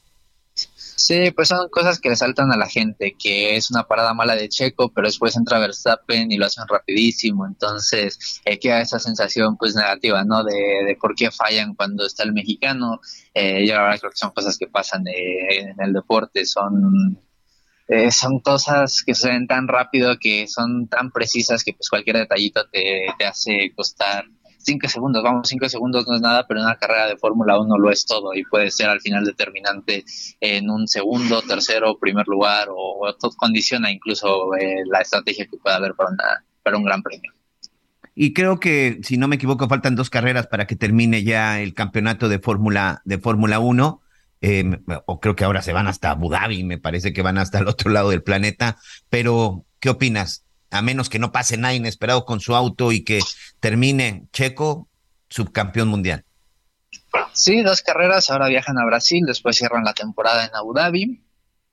Sí, pues son cosas que le saltan a la gente, que es una parada mala de Checo, pero después entra Verstappen y lo hacen rapidísimo, entonces eh, queda esa sensación pues negativa, ¿no? De, de por qué fallan cuando está el mexicano, eh, yo la verdad creo que son cosas que pasan en el deporte, son eh, son cosas que se ven tan rápido, que son tan precisas que pues cualquier detallito te, te hace costar cinco segundos, vamos, cinco segundos no es nada, pero en una carrera de Fórmula 1 lo es todo y puede ser al final determinante en un segundo, tercero, primer lugar o, todo condiciona incluso eh, la estrategia que pueda haber para, para un gran premio. Y creo que, si no me equivoco, faltan dos carreras para que termine ya el campeonato de Fórmula de Fórmula 1. Em, o creo que ahora se van hasta Abu Dhabi, me parece que van hasta el otro lado del planeta. Pero, ¿qué opinas? a menos que no pase nada inesperado con su auto y que termine Checo subcampeón mundial. Sí, dos carreras, ahora viajan a Brasil, después cierran la temporada en Abu Dhabi.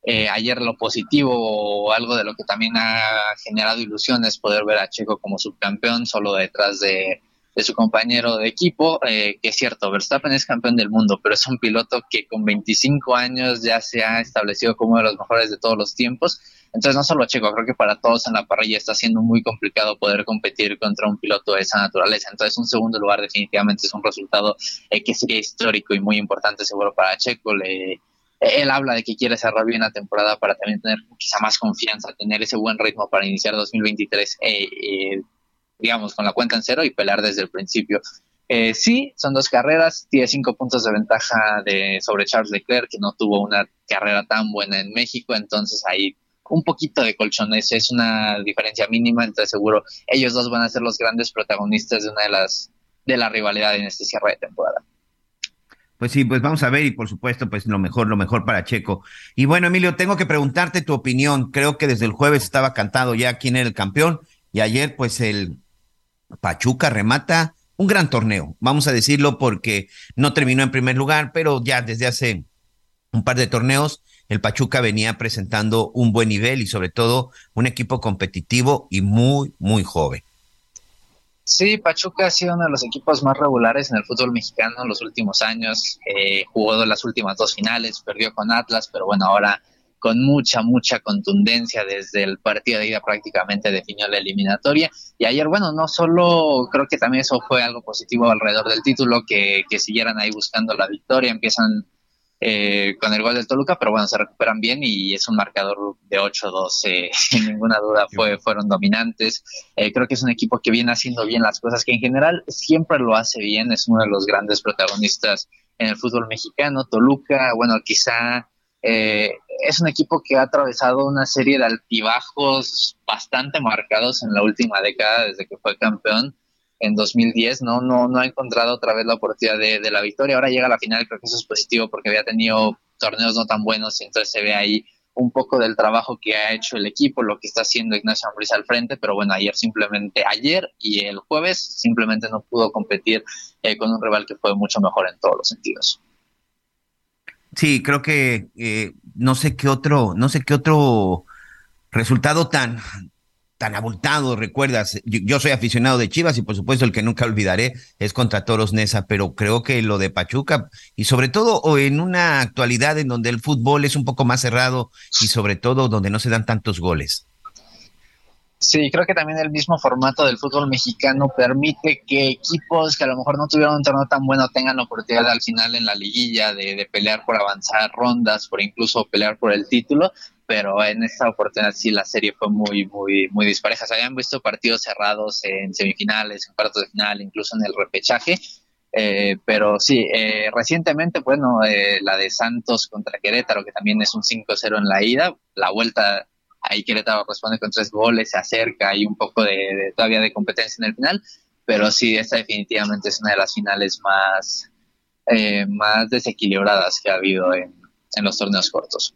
Eh, ayer lo positivo o algo de lo que también ha generado ilusiones poder ver a Checo como subcampeón solo detrás de, su compañero de equipo, eh, que es cierto, Verstappen es campeón del mundo, pero es un piloto que con 25 años ya se ha establecido como uno de los mejores de todos los tiempos entonces, no solo Checo, creo que para todos en la parrilla está siendo muy complicado poder competir contra un piloto de esa naturaleza. Entonces, un segundo lugar definitivamente es un resultado eh, que sería histórico y muy importante seguro para Checo. Le, él habla de que quiere cerrar bien la temporada para también tener quizá más confianza, tener ese buen ritmo para iniciar 2023, eh, eh, digamos, con la cuenta en cero y pelear desde el principio. Eh, sí, son dos carreras, tiene cinco puntos de ventaja de, sobre Charles Leclerc, que no tuvo una carrera tan buena en México, entonces ahí un poquito de colchones, es una diferencia mínima, entonces seguro ellos dos van a ser los grandes protagonistas de una de las de la rivalidad en este cierre de temporada. Pues sí, pues vamos a ver y por supuesto, pues lo mejor, lo mejor para Checo. Y bueno, Emilio, tengo que preguntarte tu opinión. Creo que desde el jueves estaba cantado ya quién era el campeón y ayer pues el Pachuca remata un gran torneo, vamos a decirlo porque no terminó en primer lugar, pero ya desde hace un par de torneos el Pachuca venía presentando un buen nivel y sobre todo un equipo competitivo y muy, muy joven. Sí, Pachuca ha sido uno de los equipos más regulares en el fútbol mexicano en los últimos años. Eh, jugó las últimas dos finales, perdió con Atlas, pero bueno, ahora con mucha, mucha contundencia desde el partido de ida prácticamente definió la eliminatoria. Y ayer, bueno, no solo creo que también eso fue algo positivo alrededor del título, que, que siguieran ahí buscando la victoria, empiezan eh, con el gol del Toluca, pero bueno, se recuperan bien y es un marcador de 8-2, eh, sin ninguna duda fue, fueron dominantes. Eh, creo que es un equipo que viene haciendo bien las cosas, que en general siempre lo hace bien, es uno de los grandes protagonistas en el fútbol mexicano. Toluca, bueno, quizá es un equipo que ha atravesado una serie de altibajos bastante marcados en la última década desde que fue campeón en 2010, no, no, no ha encontrado otra vez la oportunidad de, la victoria. Ahora llega a la final, creo que eso es positivo porque había tenido torneos no tan buenos y entonces se ve ahí un poco del trabajo que ha hecho el equipo, lo que está haciendo Ignacio Ambriz al frente, pero bueno, ayer simplemente, ayer y el jueves simplemente no pudo competir eh, con un rival que fue mucho mejor en todos los sentidos. Sí, creo que eh, no sé qué otro, no sé qué otro resultado tan, tan abultado, recuerdas, yo, soy aficionado de Chivas y por supuesto el que nunca olvidaré es contra Toros Nesa, pero creo que lo de Pachuca y sobre todo en una actualidad en donde el fútbol es un poco más cerrado y sobre todo donde no se dan tantos goles. Sí, creo que también el mismo formato del fútbol mexicano permite que equipos que a lo mejor no tuvieron un torneo tan bueno tengan la oportunidad al final en la liguilla de, de pelear por avanzar rondas, por incluso pelear por el título, pero en esta oportunidad sí la serie fue muy, muy, muy dispareja. Se habían visto partidos cerrados en semifinales, en cuartos de final, incluso en el repechaje, eh, pero sí, eh, recientemente, bueno, eh, la de Santos contra Querétaro, que también es un 5-0 en la ida, la vuelta ahí Querétaro responde con tres goles, se acerca, hay un poco de, todavía de competencia en el final, pero sí, esta definitivamente es una de las finales más, eh, más desequilibradas que ha habido en, en, los torneos cortos.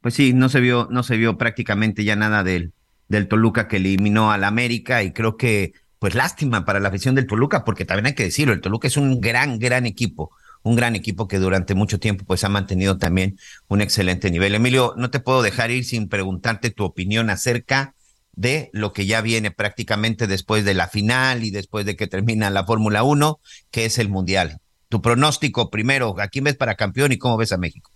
Pues sí, no se vio, no se vio prácticamente ya nada del, del Toluca que eliminó al América y creo que, pues lástima para la afición del Toluca, porque también hay que decirlo, el Toluca es un gran, gran equipo un gran equipo que durante mucho tiempo pues ha mantenido también un excelente nivel. Emilio, no te puedo dejar ir sin preguntarte tu opinión acerca de lo que ya viene prácticamente después de la final y después de que termina la Fórmula 1, que es el Mundial. Tu pronóstico primero, ¿a quién ves para campeón y cómo ves a México?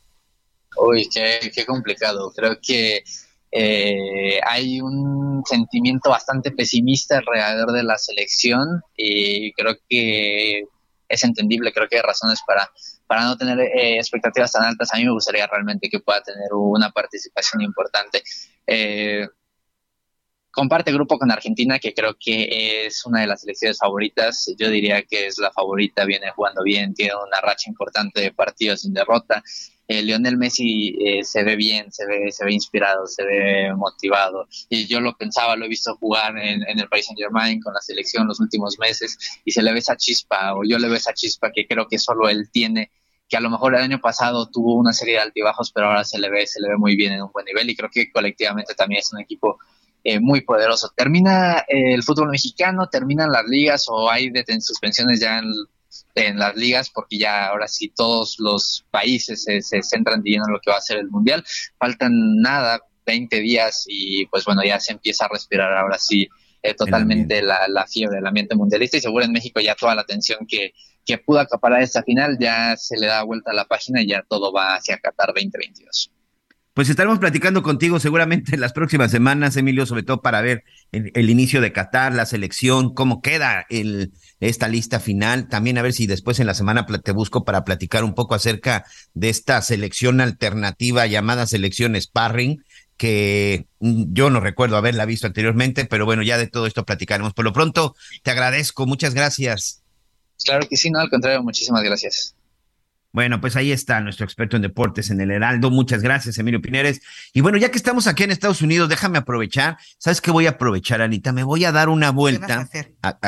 Uy, qué, complicado. Creo que eh, hay un sentimiento bastante pesimista alrededor de la selección y creo que es entendible, creo que hay razones para, para no tener eh, expectativas tan altas. A mí me gustaría realmente que pueda tener una participación importante. Eh, comparte grupo con Argentina, que creo que es una de las selecciones favoritas. Yo diría que es la favorita, viene jugando bien, tiene una racha importante de partidos sin derrota. Eh, Lionel Messi eh, se ve bien, se ve, se ve inspirado, se ve motivado. Y yo lo pensaba, lo he visto jugar en, el Paris Saint Germain con la selección los últimos meses y se le ve esa chispa, o yo le veo esa chispa que creo que solo él tiene que a lo mejor el año pasado tuvo una serie de altibajos, pero ahora se le ve, se le ve muy bien en un buen nivel y creo que colectivamente también es un equipo eh, muy poderoso. Termina el fútbol mexicano, terminan las ligas o hay suspensiones ya en en las ligas, porque ya ahora sí todos los países se, se centran en lo que va a ser el Mundial. Faltan nada, 20 días y pues bueno, ya se empieza a respirar ahora sí eh, totalmente la, la, fiebre del ambiente mundialista y seguro en México ya toda la atención que, que pudo acaparar esta final ya se le da vuelta a la página y ya todo va hacia Qatar 2022. Pues estaremos platicando contigo seguramente en las próximas semanas, Emilio, sobre todo para ver el, inicio de Qatar, la selección, cómo queda el, esta lista final. También a ver si después en la semana te busco para platicar un poco acerca de esta selección alternativa llamada selección Sparring, que mm, yo no recuerdo haberla visto anteriormente, pero bueno, ya de todo esto platicaremos. Por lo pronto, te agradezco, muchas gracias. Claro que sí, no, al contrario, muchísimas gracias. Bueno, pues ahí está nuestro experto en deportes en el Heraldo. Muchas gracias, Emilio Pineres. Y bueno, ya que estamos aquí en Estados Unidos, déjame aprovechar. ¿Sabes qué voy a aprovechar, Anita? Me voy a dar una vuelta.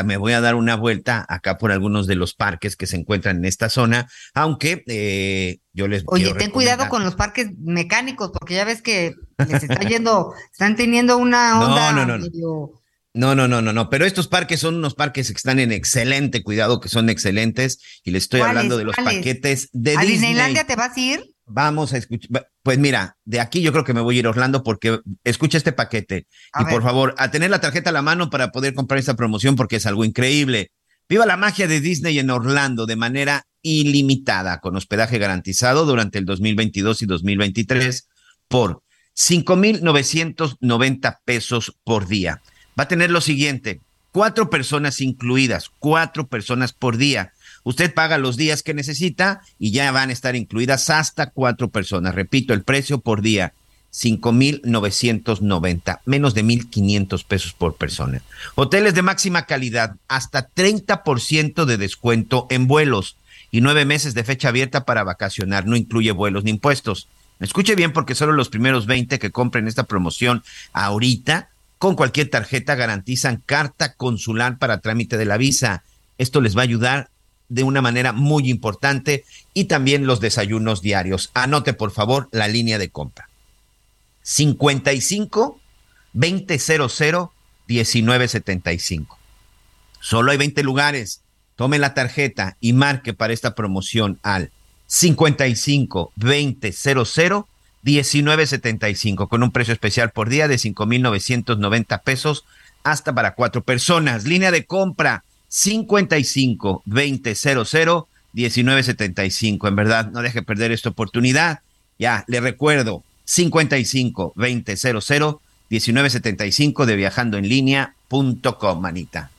me voy a dar una vuelta acá por algunos de los parques que se encuentran en esta zona, aunque eh, yo les Oye, ten cuidado con los parques mecánicos, porque ya ves que les está yendo, están teniendo una onda no, no, no, no, no, no, no, no, pero estos parques son unos parques que están en excelente cuidado, que son excelentes, y les estoy hablando de los paquetes de ¿A Disney. Disneylandia te vas a ir? Vamos a escuchar, pues mira, de aquí yo creo que me voy a ir a Orlando porque escucha este paquete y por favor, a tener la tarjeta a la mano para poder comprar esta promoción porque es algo increíble. Viva la magia de Disney en Orlando de manera ilimitada, con hospedaje garantizado durante el 2022 y 2023 por 5,990 pesos por día va a tener lo siguiente, cuatro personas incluidas, cuatro personas por día. Usted paga los días que necesita y ya van a estar incluidas hasta cuatro personas. Repito, el precio por día, cinco mil noventa, menos de mil quinientos pesos por persona. Hoteles de máxima calidad, hasta 30% de descuento en vuelos y nueve meses de fecha abierta para vacacionar, no incluye vuelos ni impuestos. Escuche bien porque solo los primeros 20 que compren esta promoción ahorita con cualquier tarjeta garantizan carta consular para trámite de la visa. Esto les va a ayudar de una manera muy importante y también los desayunos diarios. Anote por favor la línea de compra. 55 2000 1975. Solo hay 20 lugares. Tome la tarjeta y marque para esta promoción al 55 2000 19.75 con un precio especial por día de 5.990 pesos hasta para cuatro personas. Línea de compra 55 2000 1975. En verdad, no deje perder esta oportunidad. Ya, le recuerdo 55 2000 1975 de viajando en línea.com, manita.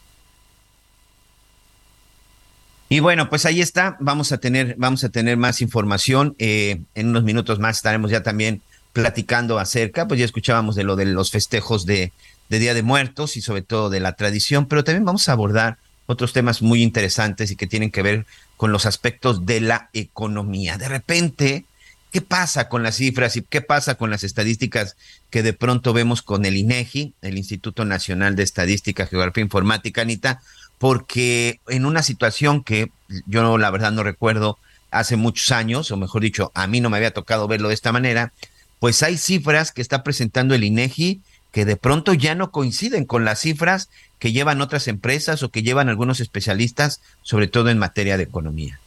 Y bueno, pues ahí está. Vamos a tener, vamos a tener más información. Eh, en unos minutos más estaremos ya también platicando acerca, pues ya escuchábamos de lo de los festejos de, de Día de Muertos y sobre todo de la tradición, pero también vamos a abordar otros temas muy interesantes y que tienen que ver con los aspectos de la economía. De repente, ¿qué pasa con las cifras y qué pasa con las estadísticas que de pronto vemos con el INEGI, el Instituto Nacional de Estadística, Geografía e Informática, Anita? Porque en una situación que yo la verdad no recuerdo hace muchos años, o mejor dicho, a mí no me había tocado verlo de esta manera, pues hay cifras que está presentando el INEGI que de pronto ya no coinciden con las cifras que llevan otras empresas o que llevan algunos especialistas, sobre todo en materia de economía.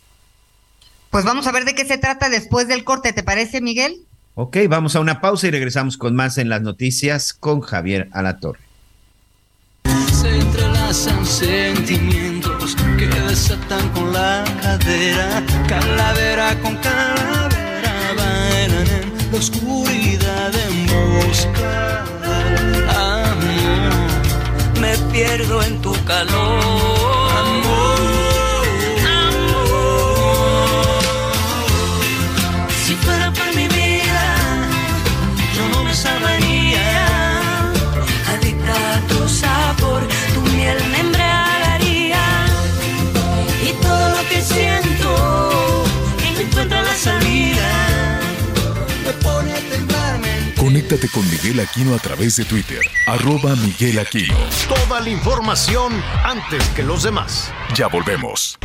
Pues vamos a ver de qué se trata después del corte, ¿te parece, Miguel? Ok, vamos a una pausa y regresamos con más en las noticias con Javier Alatorre. Se entrelazan sentimientos que desatan con la cadera, calavera con calavera, bailan en la oscuridad en busca amor, me pierdo en tu calor. Conéctate con Miguel Aquino a través de Twitter, arroba Miguel Aquino. Toda la información antes que los demás. Ya volvemos.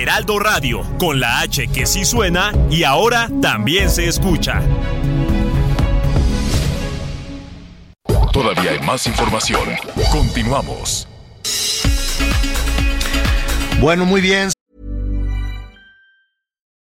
Heraldo Radio, con la H que sí suena y ahora también se escucha. Todavía hay más información. Continuamos. Bueno, muy bien.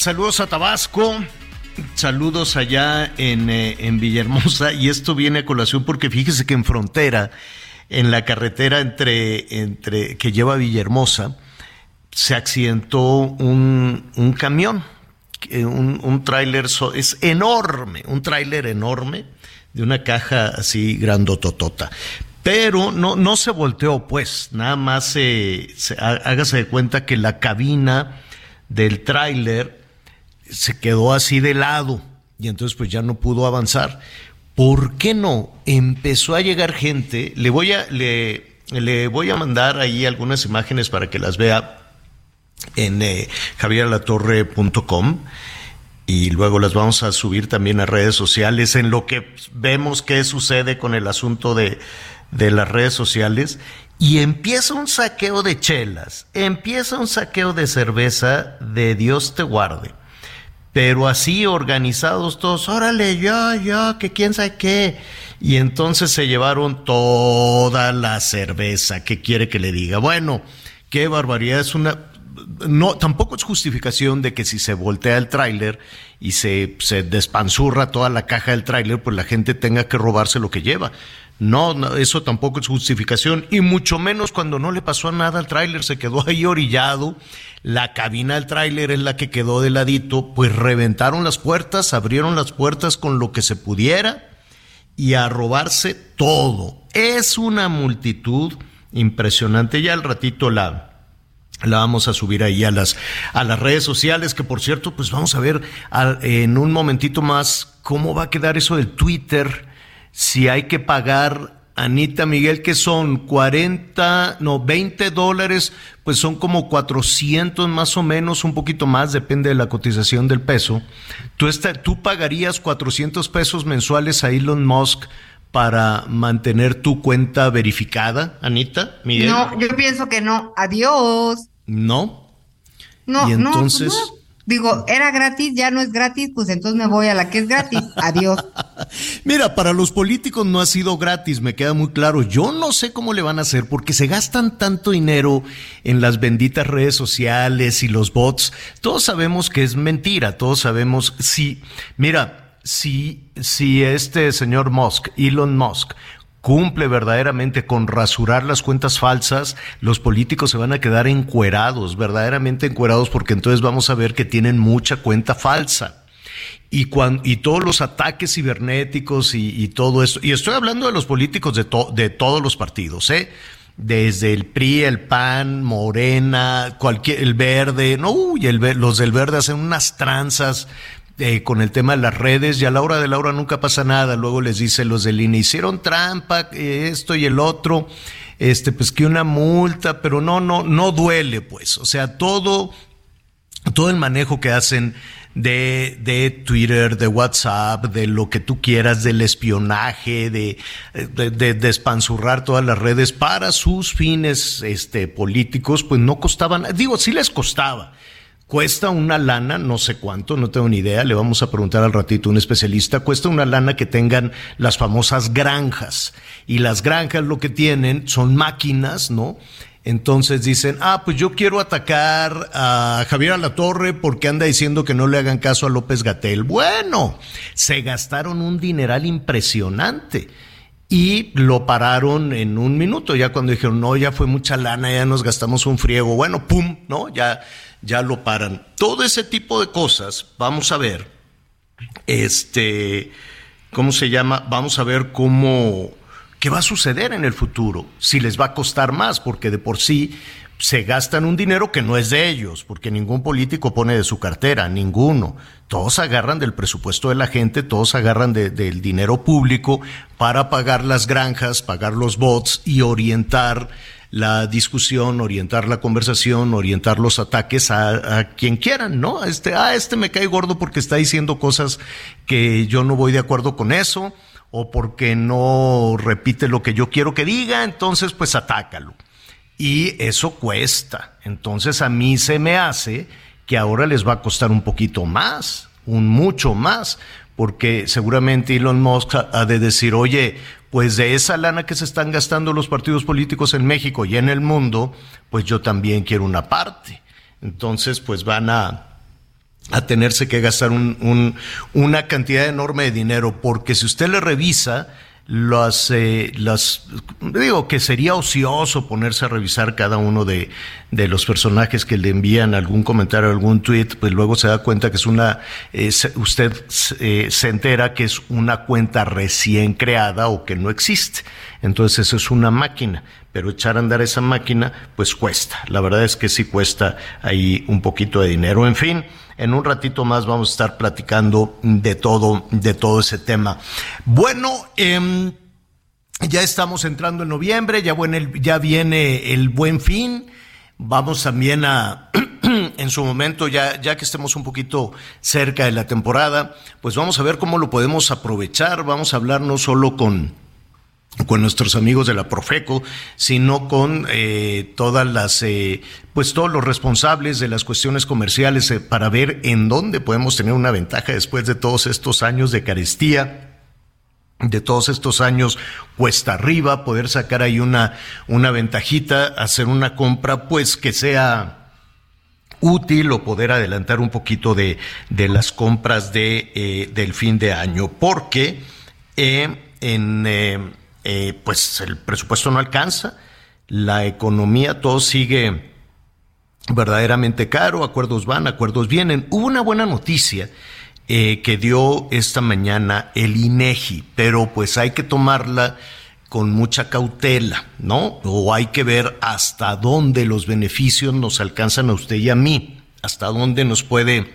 Saludos a Tabasco, saludos allá en, eh, en Villahermosa y esto viene a colación porque fíjese que en frontera, en la carretera entre, entre que lleva Villahermosa, se accidentó un, un camión, un, un tráiler, es enorme, un tráiler enorme de una caja así grandototota. Pero no, no se volteó, pues, nada más se, se- há- hágase de cuenta que la cabina del tráiler se quedó así de lado y entonces pues ya no pudo avanzar. ¿Por qué no? Empezó a llegar gente, le voy a, le, le voy a mandar ahí algunas imágenes para que las vea en eh, javieralatorre.com y luego las vamos a subir también a redes sociales en lo que vemos qué sucede con el asunto de, de las redes sociales y empieza un saqueo de chelas, empieza un saqueo de cerveza de Dios te guarde. Pero así organizados todos, órale, ya, ya, que quién sabe qué. Y entonces se llevaron toda la cerveza. ¿Qué quiere que le diga? Bueno, qué barbaridad. Es una. No, tampoco es justificación de que si se voltea el tráiler y se, se despanzurra toda la caja del tráiler, pues la gente tenga que robarse lo que lleva. No, no, eso tampoco es justificación, y mucho menos cuando no le pasó nada al tráiler, se quedó ahí orillado, la cabina del tráiler es la que quedó de ladito, pues reventaron las puertas, abrieron las puertas con lo que se pudiera y a robarse todo. Es una multitud impresionante, ya al ratito la, la vamos a subir ahí a las, a las redes sociales, que por cierto, pues vamos a ver en un momentito más cómo va a quedar eso del Twitter, si hay que pagar Anita Miguel, que son 40, no, 20 dólares, pues son como 400 más o menos, un poquito más, depende de la cotización del peso. ¿Tú, tú pagarías 400 pesos mensuales a Elon Musk para mantener tu cuenta verificada, Anita Miguel? No, yo pienso que no. Adiós. ¿No? No, y pues entonces... Digo, era gratis, ya no es gratis, pues entonces me voy a la que es gratis. Adiós. Mira, para los políticos no ha sido gratis, me queda muy claro. Yo no sé cómo le van a hacer porque se gastan tanto dinero en las benditas redes sociales y los bots. Todos sabemos que es mentira, todos sabemos si, mira, si, si este señor Musk, Elon Musk, cumple verdaderamente con rasurar las cuentas falsas, los políticos se van a quedar encuerados, verdaderamente encuerados, porque entonces vamos a ver que tienen mucha cuenta falsa. Y, cuando, y todos los ataques cibernéticos y, todo esto, y estoy hablando de los políticos de, de todos los partidos, ¿eh? desde el PRI, el PAN, Morena, cualquier, el Verde, no, uy, el, los del Verde hacen unas tranzas eh, con el tema de las redes y a la hora de la hora nunca pasa nada. Luego les dice los del INE, hicieron trampa, eh, esto y el otro, este, pues que una multa, pero no, no, no duele, pues. O sea, todo, todo el manejo que hacen de, de Twitter, de WhatsApp, de lo que tú quieras, del espionaje, de, de, de, todas las redes para sus fines este, políticos, pues no costaban, digo, sí les costaba Cuesta una lana, no sé cuánto, no tengo ni idea, le vamos a preguntar al ratito a un especialista, cuesta una lana que tengan las famosas granjas. Y las granjas lo que tienen son máquinas, ¿no? Entonces dicen, ah, pues yo quiero atacar a Javier Alatorre porque anda diciendo que no le hagan caso a López Gatel. Bueno, se gastaron un dineral impresionante y lo pararon en un minuto, ya cuando dijeron, no, ya fue mucha lana, ya nos gastamos un friego, bueno, pum, ¿no? Ya ya lo paran. Todo ese tipo de cosas, vamos a ver, este, ¿cómo se llama? Vamos a ver cómo, qué va a suceder en el futuro, si les va a costar más, porque de por sí se gastan un dinero que no es de ellos, porque ningún político pone de su cartera, ninguno. Todos agarran del presupuesto de la gente, todos agarran del dinero público para pagar las granjas, pagar los bots y orientar la discusión, orientar la conversación, orientar los ataques a, quien quieran, ¿no? Este, ah, este me cae gordo porque está diciendo cosas que yo no voy de acuerdo con eso, o porque no repite lo que yo quiero que diga, entonces pues atácalo. Y eso cuesta. Entonces a mí se me hace que ahora les va a costar un poquito más, un mucho más, porque seguramente Elon Musk ha de decir, oye, pues de esa lana que se están gastando los partidos políticos en México y en el mundo, pues yo también quiero una parte. Entonces, pues van a, a tenerse que gastar un, una cantidad enorme de dinero, porque si usted le revisa, las, eh, las, digo que sería ocioso ponerse a revisar cada uno de, de, los personajes que le envían algún comentario, algún tweet, pues luego se da cuenta que es una, eh, usted eh, se entera que es una cuenta recién creada o que no existe. Entonces eso es una máquina, pero echar a andar esa máquina, pues cuesta. La verdad es que sí cuesta ahí un poquito de dinero. En fin, en un ratito más vamos a estar platicando de todo, de todo ese tema. Bueno, em, ya estamos entrando en noviembre, ya, ya viene el buen fin. Vamos también a, en su momento, ya, ya que estemos un poquito cerca de la temporada, pues vamos a ver cómo lo podemos aprovechar. Vamos a hablar no solo con, con nuestros amigos de la Profeco, sino con eh, todas las, eh, pues todos los responsables de las cuestiones comerciales eh, para ver en dónde podemos tener una ventaja después de todos estos años de carestía de todos estos años cuesta arriba, poder sacar ahí una, una ventajita, hacer una compra pues que sea útil o poder adelantar un poquito de, de las compras de, del fin de año, porque en eh, pues el presupuesto no alcanza, la economía, todo sigue verdaderamente caro, acuerdos van, acuerdos vienen. Hubo una buena noticia eh, que dio esta mañana el INEGI, pero pues hay que tomarla con mucha cautela, ¿no? O hay que ver hasta dónde los beneficios nos alcanzan a usted y a mí, hasta dónde nos puede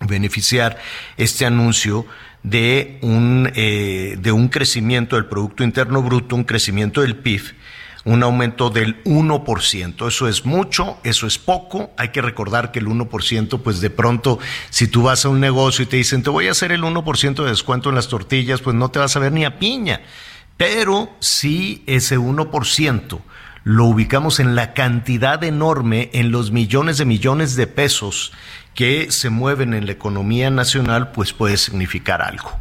beneficiar este anuncio de un, eh, de un crecimiento del Producto Interno Bruto, un crecimiento del PIB, un aumento del 1%. Eso es mucho, eso es poco. Hay que recordar que el 1%, pues de pronto, si tú vas a un negocio y te dicen, te voy a hacer el 1% de descuento en las tortillas, pues no te vas a ver ni a piña. Pero si ese 1% lo ubicamos en la cantidad enorme, en los millones de millones de pesos que se mueven en la economía nacional, pues puede significar algo.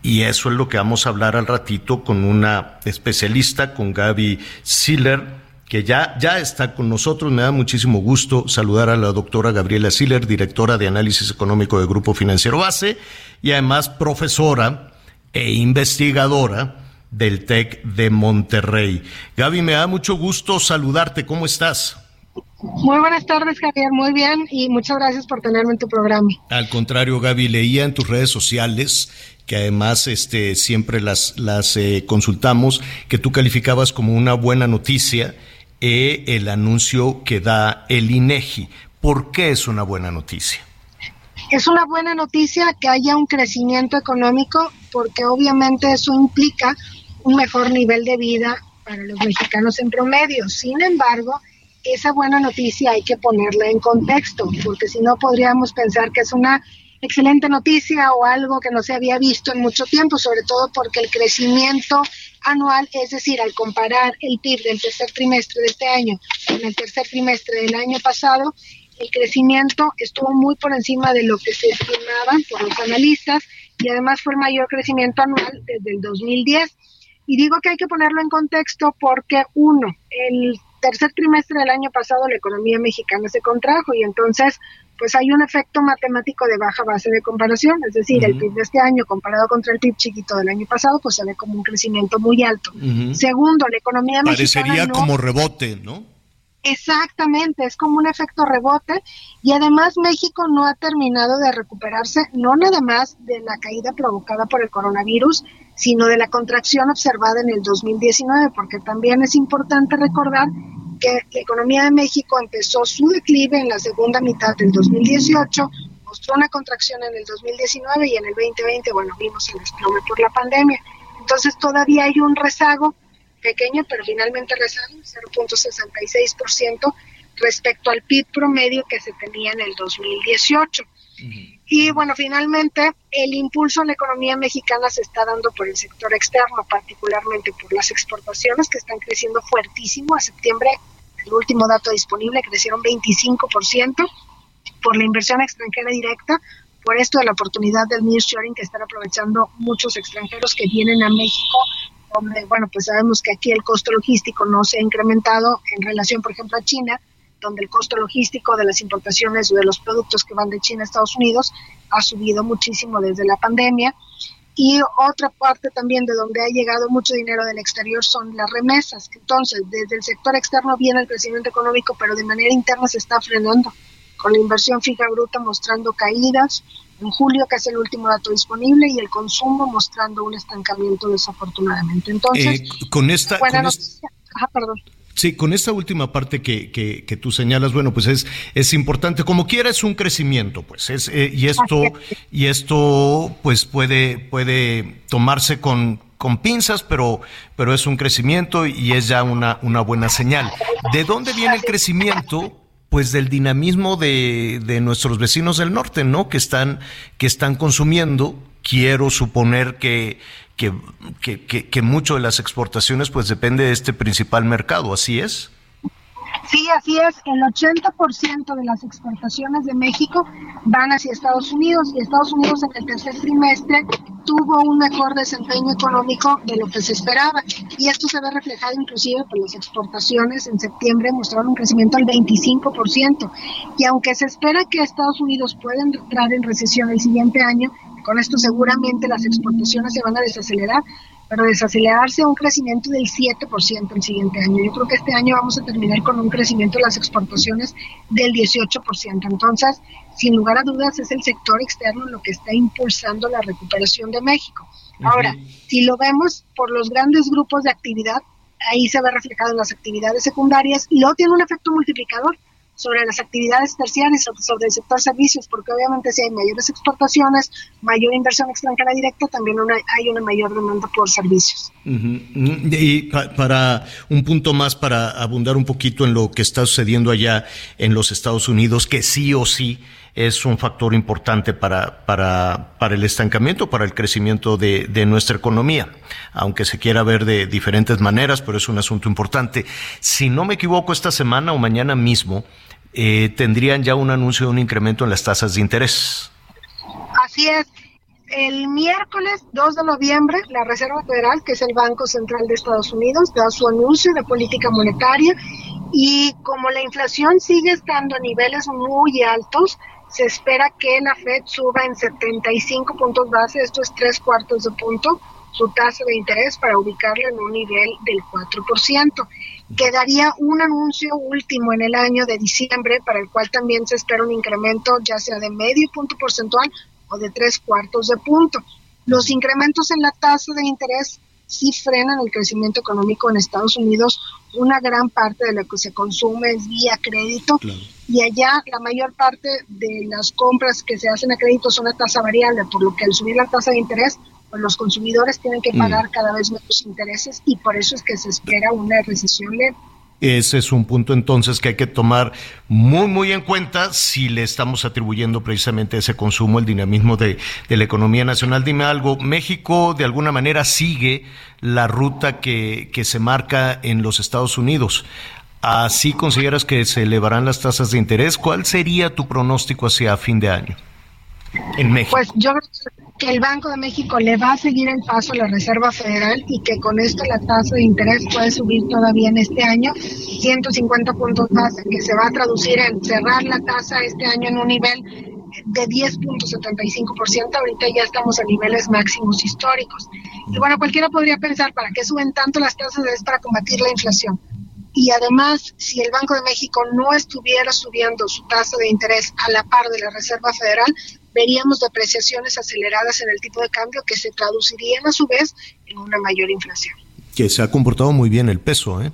Y eso es lo que vamos a hablar al ratito con una especialista, con Gaby Siller, que ya, ya está con nosotros. Me da muchísimo gusto saludar a la doctora Gabriela Siller, directora de análisis económico de Grupo Financiero Base y además profesora e investigadora del TEC de Monterrey. Gaby, me da mucho gusto saludarte. ¿Cómo estás? Muy buenas tardes, Javier. Muy bien y muchas gracias por tenerme en tu programa. Al contrario, Gaby, leía en tus redes sociales que además este, siempre las, las eh, consultamos, que tú calificabas como una buena noticia eh, el anuncio que da el INEGI. ¿Por qué es una buena noticia? Es una buena noticia que haya un crecimiento económico porque obviamente eso implica un mejor nivel de vida para los mexicanos en promedio. Sin embargo, esa buena noticia hay que ponerla en contexto, porque si no podríamos pensar que es una excelente noticia o algo que no se había visto en mucho tiempo, sobre todo porque el crecimiento anual, es decir, al comparar el PIB del tercer trimestre de este año con el tercer trimestre del año pasado, el crecimiento estuvo muy por encima de lo que se estimaba por los analistas y además fue el mayor crecimiento anual desde el 2010. Y digo que hay que ponerlo en contexto porque, uno, el tercer trimestre del año pasado la economía mexicana se contrajo y entonces pues hay un efecto matemático de baja base de comparación, es decir, el PIB de este año comparado contra el PIB chiquito del año pasado, pues se ve como un crecimiento muy alto. Segundo, la economía mexicana... Parecería como rebote, ¿no? Exactamente, es como un efecto rebote y además México no ha terminado de recuperarse, no nada más de la caída provocada por el coronavirus, sino de la contracción observada en el 2019, porque también es importante recordar que la economía de México empezó su declive en la segunda mitad del 2018, mostró una contracción en el 2019 y en el 2020, bueno, vimos el desplome por la pandemia. Entonces todavía hay un rezago pequeño, pero finalmente rezago, 0.66% respecto al PIB promedio que se tenía en el 2018. Y bueno, finalmente el impulso en la economía mexicana se está dando por el sector externo, particularmente por las exportaciones que están creciendo fuertísimo. A septiembre, el último dato disponible, crecieron 25% por la inversión extranjera directa, por esto de la oportunidad del nearshoring que están aprovechando muchos extranjeros que vienen a México donde, bueno, pues sabemos que aquí el costo logístico no se ha incrementado en relación, por ejemplo, a China, donde el costo logístico de las importaciones o de los productos que van de China a Estados Unidos ha subido muchísimo desde la pandemia. Y otra parte también de donde ha llegado mucho dinero del exterior son las remesas. Entonces, desde el sector externo viene el crecimiento económico, pero de manera interna se está frenando, con la inversión fija bruta mostrando caídas en julio, que es el último dato disponible, y el consumo mostrando un estancamiento desafortunadamente. Entonces, eh, con esta... perdón. Sí, con esta última parte que, que, tú señalas, bueno, pues es, es importante, como quiera es un crecimiento, pues es, eh, y esto, y esto pues puede, puede tomarse con, con pinzas, pero, pero es un crecimiento y es ya una, una buena señal. ¿De dónde viene el crecimiento? Pues del dinamismo de, de nuestros vecinos del norte, ¿no? Que están, que están consumiendo. Quiero suponer que, que, que, que, mucho de las exportaciones pues depende de este principal mercado, ¿así es? Sí, así es. El 80% de las exportaciones de México van hacia Estados Unidos y Estados Unidos en el tercer trimestre tuvo un mejor desempeño económico de lo que se esperaba. Y esto se ve reflejado inclusive por las exportaciones. En septiembre mostraron un crecimiento del 25%. Y aunque se espera que Estados Unidos pueda entrar en recesión el siguiente año, con esto seguramente las exportaciones se van a desacelerar, pero desacelerarse a un crecimiento del 7% el siguiente año. Yo creo que este año vamos a terminar con un crecimiento de las exportaciones del 18%. Entonces, sin lugar a dudas, es el sector externo lo que está impulsando la recuperación de México. Ahora, si lo vemos por los grandes grupos de actividad, ahí se ve reflejado en las actividades secundarias y luego tiene un efecto multiplicador sobre las actividades terciarias, sobre el sector servicios, porque obviamente si hay mayores exportaciones, mayor inversión extranjera directa, también hay una mayor demanda por servicios. Y para un punto más, para abundar un poquito en lo que está sucediendo allá en los Estados Unidos, que sí o sí es un factor importante para, para, para el estancamiento, para el crecimiento de, de, nuestra economía, aunque se quiera ver de diferentes maneras, pero es un asunto importante. Si no me equivoco, esta semana o mañana mismo eh, tendrían ya un anuncio de un incremento en las tasas de interés. Así es. El miércoles 2 de noviembre, la Reserva Federal, que es el Banco Central de Estados Unidos, da su anuncio de política monetaria y como la inflación sigue estando a niveles muy altos, se espera que la Fed suba en 75 puntos base, esto es tres cuartos de punto, su tasa de interés para ubicarla en un nivel del 4%. Quedaría un anuncio último en el año de diciembre para el cual también se espera un incremento ya sea de medio punto porcentual o de tres cuartos de punto. Los incrementos en la tasa de interés sí frenan el crecimiento económico en Estados Unidos. Una gran parte de lo que se consume es vía crédito y allá la mayor parte de las compras que se hacen a crédito son a tasa variable, por lo que al subir la tasa de interés, los consumidores tienen que mm. pagar cada vez menos intereses y por eso es que se espera una recesión leve. Ese es un punto entonces que hay que tomar muy, muy en cuenta si le estamos atribuyendo precisamente ese consumo, el dinamismo de, de, la economía nacional. Dime algo, México de alguna manera sigue la ruta que, que se marca en los Estados Unidos. ¿Así consideras que se elevarán las tasas de interés? ¿Cuál sería tu pronóstico hacia fin de año en México? Pues yo creo que el Banco de México le va a seguir el paso a la Reserva Federal y que con esto la tasa de interés puede subir todavía en este año 150 puntos base, que se va a traducir en cerrar la tasa este año en un nivel de 10.75%, ahorita ya estamos a niveles máximos históricos. Y bueno, cualquiera podría pensar, ¿para qué suben tanto las tasas? Es para combatir la inflación. Y además, si el Banco de México no estuviera subiendo su tasa de interés a la par de la Reserva Federal, veríamos depreciaciones aceleradas en el tipo de cambio que se traducirían a su vez en una mayor inflación. Que se ha comportado muy bien el peso, ¿eh?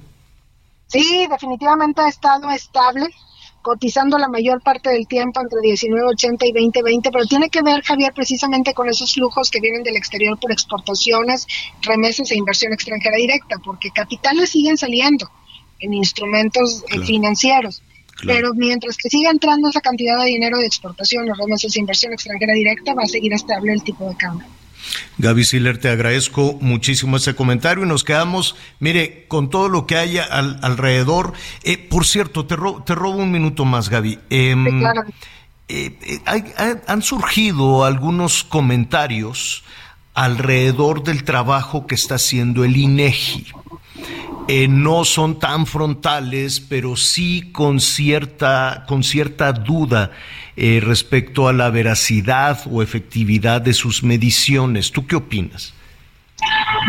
Sí, definitivamente ha estado estable, cotizando la mayor parte del tiempo entre 19.80 y 20.20, pero tiene que ver, Javier, precisamente con esos flujos que vienen del exterior por exportaciones, remesas e inversión extranjera directa, porque capitales siguen saliendo en instrumentos eh, financieros. Pero mientras que siga entrando esa cantidad de dinero de exportación, los remesas de inversión extranjera directa, va a seguir estable el tipo de cambio. Gaby Siller, te agradezco muchísimo ese comentario y nos quedamos, mire, con todo lo que haya alrededor. Eh, por cierto, te, te robo un minuto más, Gaby. Em, claro. Eh, eh, han surgido algunos comentarios alrededor del trabajo que está haciendo el INEGI. Eh, no son tan frontales, pero sí con cierta, con cierta duda eh, respecto a la veracidad o efectividad de sus mediciones. ¿Tú qué opinas?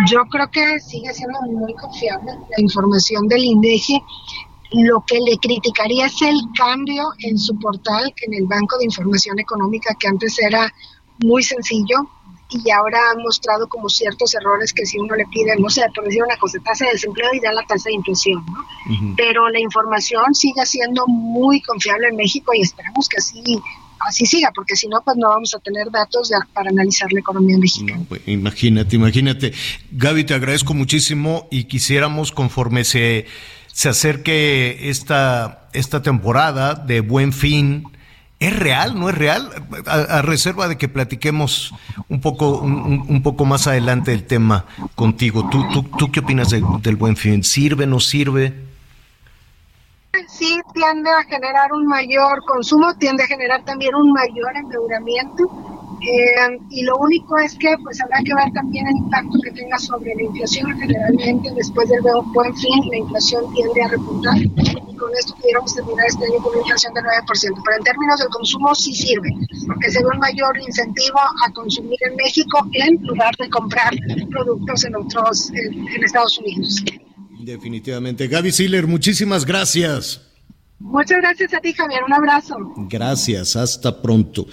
Yo creo que sigue siendo muy confiable la información del INDEGI. Lo que le criticaría es el cambio en su portal, en el Banco de Información Económica, que antes era muy sencillo, y ahora han mostrado como ciertos errores que si uno le pide, no sé, por decir una cosa, tasa de desempleo y da la tasa de inflación, ¿no? Pero la información sigue siendo muy confiable en México y esperamos que así así siga, porque si no, pues no vamos a tener datos para analizar la economía mexicana. pues, imagínate, imagínate. Gaby, te agradezco muchísimo y quisiéramos, conforme se, se acerque esta, esta temporada de buen fin, ¿Es real? ¿No es real? A, reserva de que platiquemos un poco, un, poco más adelante del tema contigo. ¿Tú, tú, tú qué opinas del buen fin? ¿Sirve, no sirve? Sí, tiende a generar un mayor consumo, tiende a generar también un mayor endeudamiento eh, y lo único es que pues habrá que ver también el impacto que tenga sobre la inflación. Generalmente después del buen fin la inflación tiende a repuntar y con esto pudiéramos terminar este año con una inflación de 9%. Pero en términos del consumo sí sirve, porque se ve un mayor incentivo a consumir en México en lugar de comprar productos en otros, en, Estados Unidos. Definitivamente. Gaby Siller, muchísimas gracias. Muchas gracias a ti, Javier. Un abrazo. Gracias, hasta pronto.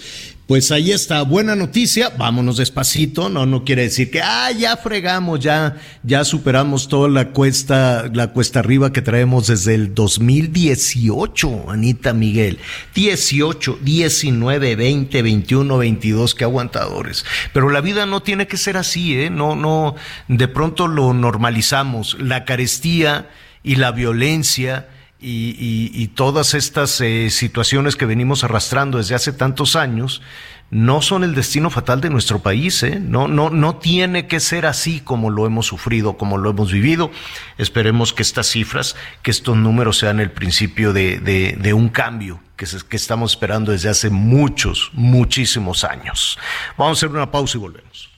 Pues ahí está, buena noticia, vámonos despacito, no, no quiere decir que, ah, ya fregamos, ya, ya superamos toda la cuesta, la cuesta arriba que traemos desde el 2018, Anita Miguel, 18, 19, 20, 21, 22, qué aguantadores. Pero la vida no tiene que ser así, ¿eh? No, no, de pronto lo normalizamos, la carestía y la violencia, y, todas estas eh, situaciones que venimos arrastrando desde hace tantos años no son el destino fatal de nuestro país. ¿eh? No, no, no tiene que ser así como lo hemos sufrido, como lo hemos vivido. Esperemos que estas cifras, que estos números sean el principio de, un cambio que, que estamos esperando desde hace muchos, muchísimos años. Vamos a hacer una pausa y volvemos.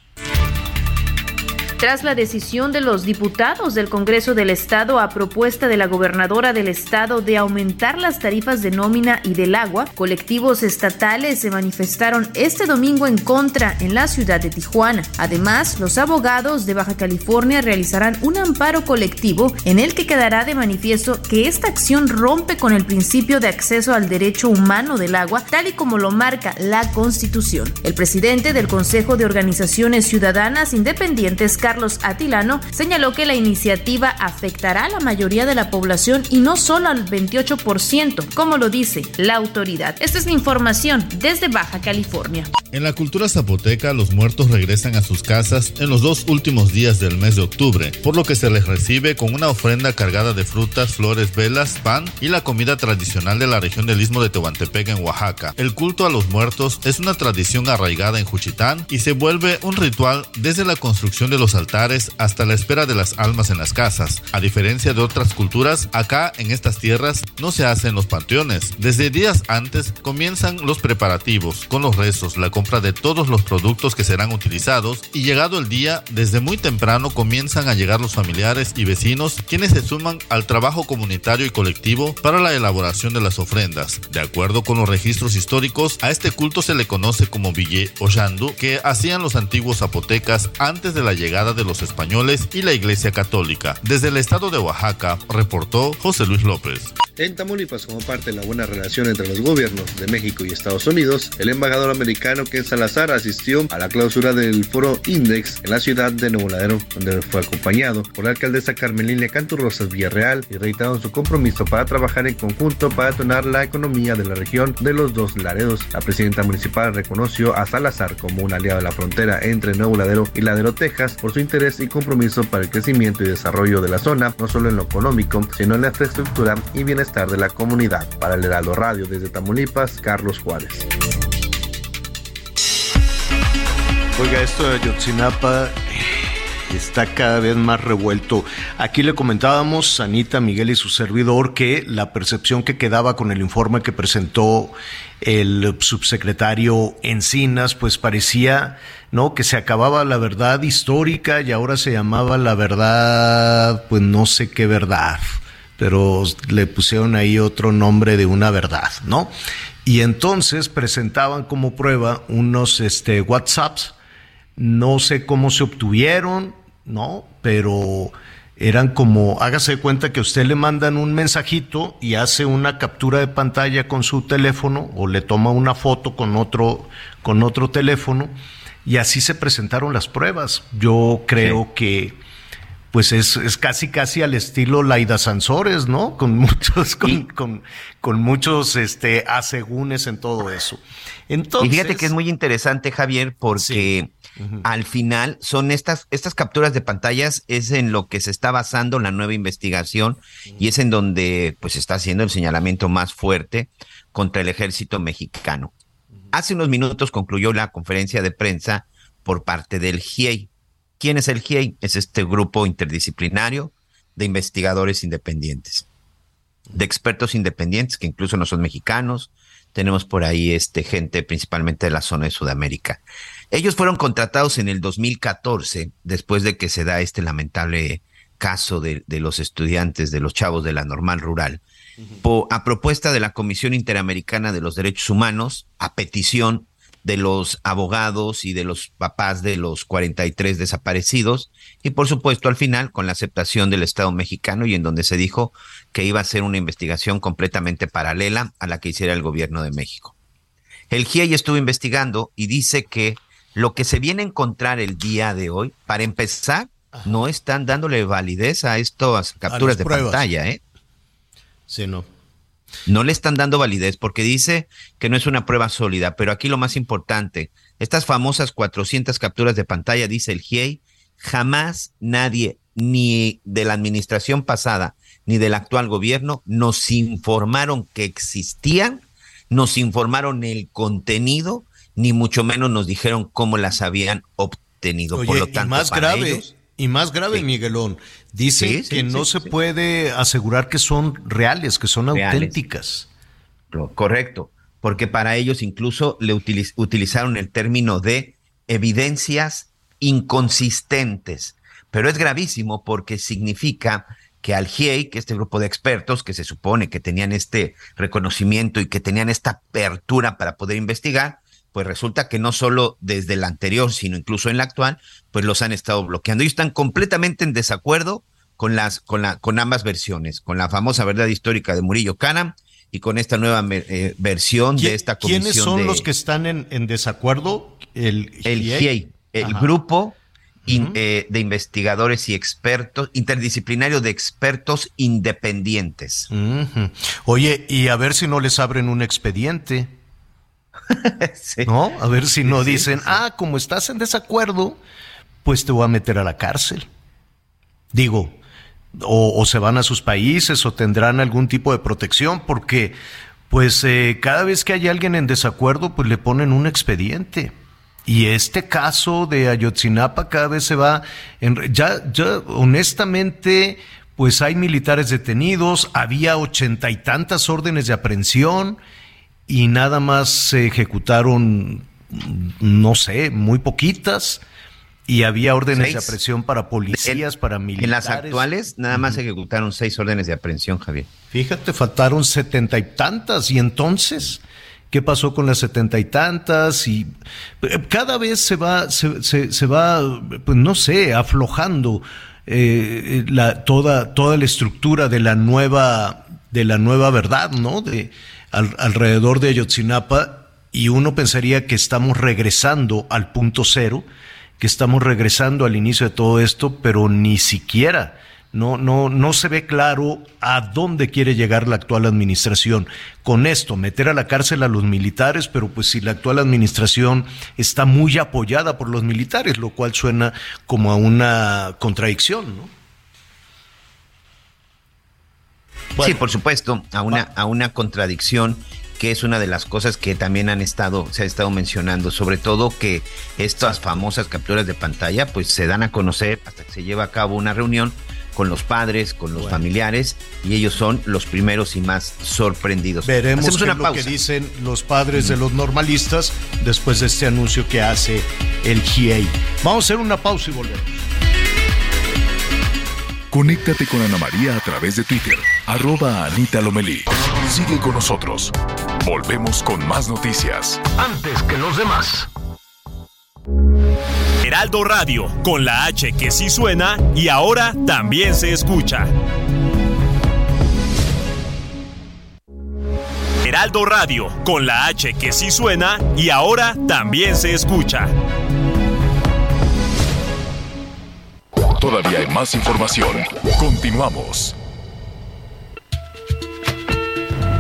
Tras la decisión de los diputados del Congreso del Estado a propuesta de la gobernadora del Estado de aumentar las tarifas de nómina y del agua, colectivos estatales se manifestaron este domingo en contra en la ciudad de Tijuana. Además, los abogados de Baja California realizarán un amparo colectivo en el que quedará de manifiesto que esta acción rompe con el principio de acceso al derecho humano del agua, tal y como lo marca la Constitución. El presidente del Consejo de Organizaciones Ciudadanas Independientes, Carlos Atilano, señaló que la iniciativa afectará a la mayoría de la población y no solo al 28%, como lo dice la autoridad. Esta es la información desde Baja California. En la cultura zapoteca, los muertos regresan a sus casas en los dos últimos días del mes de octubre, por lo que se les recibe con una ofrenda cargada de frutas, flores, velas, pan y la comida tradicional de la región del Istmo de Tehuantepec en Oaxaca. El culto a los muertos es una tradición arraigada en Juchitán y se vuelve un ritual desde la construcción de los altares hasta la espera de las almas en las casas. A diferencia de otras culturas, acá en estas tierras no se hacen los panteones. Desde días antes comienzan los preparativos, con los rezos, la compra de todos los productos que serán utilizados y llegado el día, desde muy temprano comienzan a llegar los familiares y vecinos quienes se suman al trabajo comunitario y colectivo para la elaboración de las ofrendas. De acuerdo con los registros históricos, a este culto se le conoce como Ville o Yandu, que hacían los antiguos zapotecas antes de la llegada de los españoles y la Iglesia Católica. Desde el estado de Oaxaca, reportó José Luis López. En Tamaulipas, como parte de la buena relación entre los gobiernos de México y Estados Unidos, el embajador americano Ken Salazar asistió a la clausura del foro Index en la ciudad de Nuevo Ladero, donde fue acompañado por la alcaldesa Carmelina Canturrosas Villarreal y reiteraron su compromiso para trabajar en conjunto para detonar la economía de la región de los dos Laredos. La presidenta municipal reconoció a Salazar como un aliado de la frontera entre Nuevo Ladero y Ladero, Texas, por su interés y compromiso para el crecimiento y desarrollo de la zona, no solo en lo económico, sino en la infraestructura y bienestar de la comunidad. Para el Heraldo Radio desde Tamaulipas, Carlos Juárez. Oiga, esto de Ayotzinapa está cada vez más revuelto. Aquí le comentábamos, Anita, Miguel y su servidor, que la percepción que quedaba con el informe que presentó el subsecretario Encinas, pues parecía ¿no? Que se acababa la verdad histórica y ahora se llamaba la verdad, pues no sé qué verdad, pero le pusieron ahí otro nombre de una verdad, ¿no? Y entonces presentaban como prueba unos este, WhatsApps, no sé cómo se obtuvieron, ¿no? Pero eran como, hágase cuenta que usted le mandan un mensajito y hace una captura de pantalla con su teléfono o le toma una foto con otro, con otro teléfono y así se presentaron las pruebas. Yo creo que pues es, es, casi casi al estilo Laida Sansores, ¿no? Con muchos, con, con, con, muchos este asegúnes en todo eso. Entonces, y fíjate que es muy interesante, Javier, porque al final son estas, estas capturas de pantallas, es en lo que se está basando la nueva investigación y es en donde pues está haciendo el señalamiento más fuerte contra el ejército mexicano. Hace unos minutos concluyó la conferencia de prensa por parte del GIEI. ¿Quién es el GIEI? Es este grupo interdisciplinario de investigadores independientes, de expertos independientes que incluso no son mexicanos. Tenemos por ahí este gente principalmente de la zona de Sudamérica. Ellos fueron contratados en el 2014 después de que se da este lamentable caso de, de los estudiantes, de los chavos de la normal rural, a propuesta de la Comisión Interamericana de los Derechos Humanos, a petición de los abogados y de los papás de los 43 desaparecidos y por supuesto al final con la aceptación del Estado mexicano y en donde se dijo que iba a ser una investigación completamente paralela a la que hiciera el gobierno de México. El GIEI estuvo investigando y dice que lo que se viene a encontrar el día de hoy, para empezar, no están dándole validez a estas capturas de pantalla, ¿eh? Sí, no. No le están dando validez porque dice que no es una prueba sólida, pero aquí lo más importante, estas famosas 400 capturas de pantalla, dice el GIEI, jamás nadie, ni de la administración pasada, ni del actual gobierno, nos informaron que existían, nos informaron el contenido, ni mucho menos nos dijeron cómo las habían obtenido. Por lo tanto, y más grave, y más grave, Miguelón, dice que no se puede asegurar que son reales, que son auténticas. Correcto, porque para ellos incluso le utilizaron el término de evidencias inconsistentes. Pero es gravísimo porque significa que al GIEI, que este grupo de expertos que se supone que tenían este reconocimiento y que tenían esta apertura para poder investigar, pues resulta que no solo desde el anterior, sino incluso en la actual, pues los han estado bloqueando. Y están completamente en desacuerdo con las, con la, con ambas versiones, con la famosa verdad histórica de Murillo Canam y con esta nueva eh, versión de esta comisión. ¿Quiénes son los que están en, en desacuerdo? El el, GIEI, el grupo eh, de investigadores y expertos, interdisciplinario de expertos independientes. Oye, y a ver si no les abren un expediente. ¿No? A ver si no dicen, ah, como estás en desacuerdo, pues te voy a meter a la cárcel. Digo, o, se van a sus países o tendrán algún tipo de protección, porque pues eh, cada vez que hay alguien en desacuerdo, pues le ponen un expediente. Y este caso de Ayotzinapa cada vez se va, en, ya, ya honestamente, pues hay militares detenidos, había ochenta y tantas órdenes de aprehensión y nada más se ejecutaron, no sé, muy poquitas. Y había órdenes de aprehensión para policías, para militares. En las actuales, nada más se ejecutaron seis órdenes de aprehensión, Javier. Fíjate, faltaron setenta y tantas. Y entonces, ¿qué pasó con las setenta y tantas? Y eh, cada vez se va, se, se, va, pues no sé, aflojando eh, la, toda, toda la estructura de la nueva, de la nueva verdad, ¿no? De, alrededor de Ayotzinapa y uno pensaría que estamos regresando al punto cero, que estamos regresando al inicio de todo esto, pero ni siquiera. No, no, no se ve claro a dónde quiere llegar la actual administración. Con esto, meter a la cárcel a los militares, pero pues si la actual administración está muy apoyada por los militares, lo cual suena como a una contradicción, ¿no? Sí, por supuesto, a una, a una contradicción que es una de las cosas que también han estado, se ha estado mencionando, sobre todo que estas famosas capturas de pantalla, pues se dan a conocer hasta que se lleva a cabo una reunión con los padres, con los familiares, y ellos son los primeros y más sorprendidos. Veremos lo que dicen los padres de los normalistas después de este anuncio que hace el GIEI. Vamos a hacer una pausa y volvemos. Conéctate con Ana María a través de Twitter, arroba Anita Lomelí. Sigue con nosotros. Volvemos con más noticias. Antes que los demás. Heraldo Radio, con la H que sí suena y ahora también se escucha. Heraldo Radio, con la H que sí suena y ahora también se escucha. Todavía hay más información. Continuamos.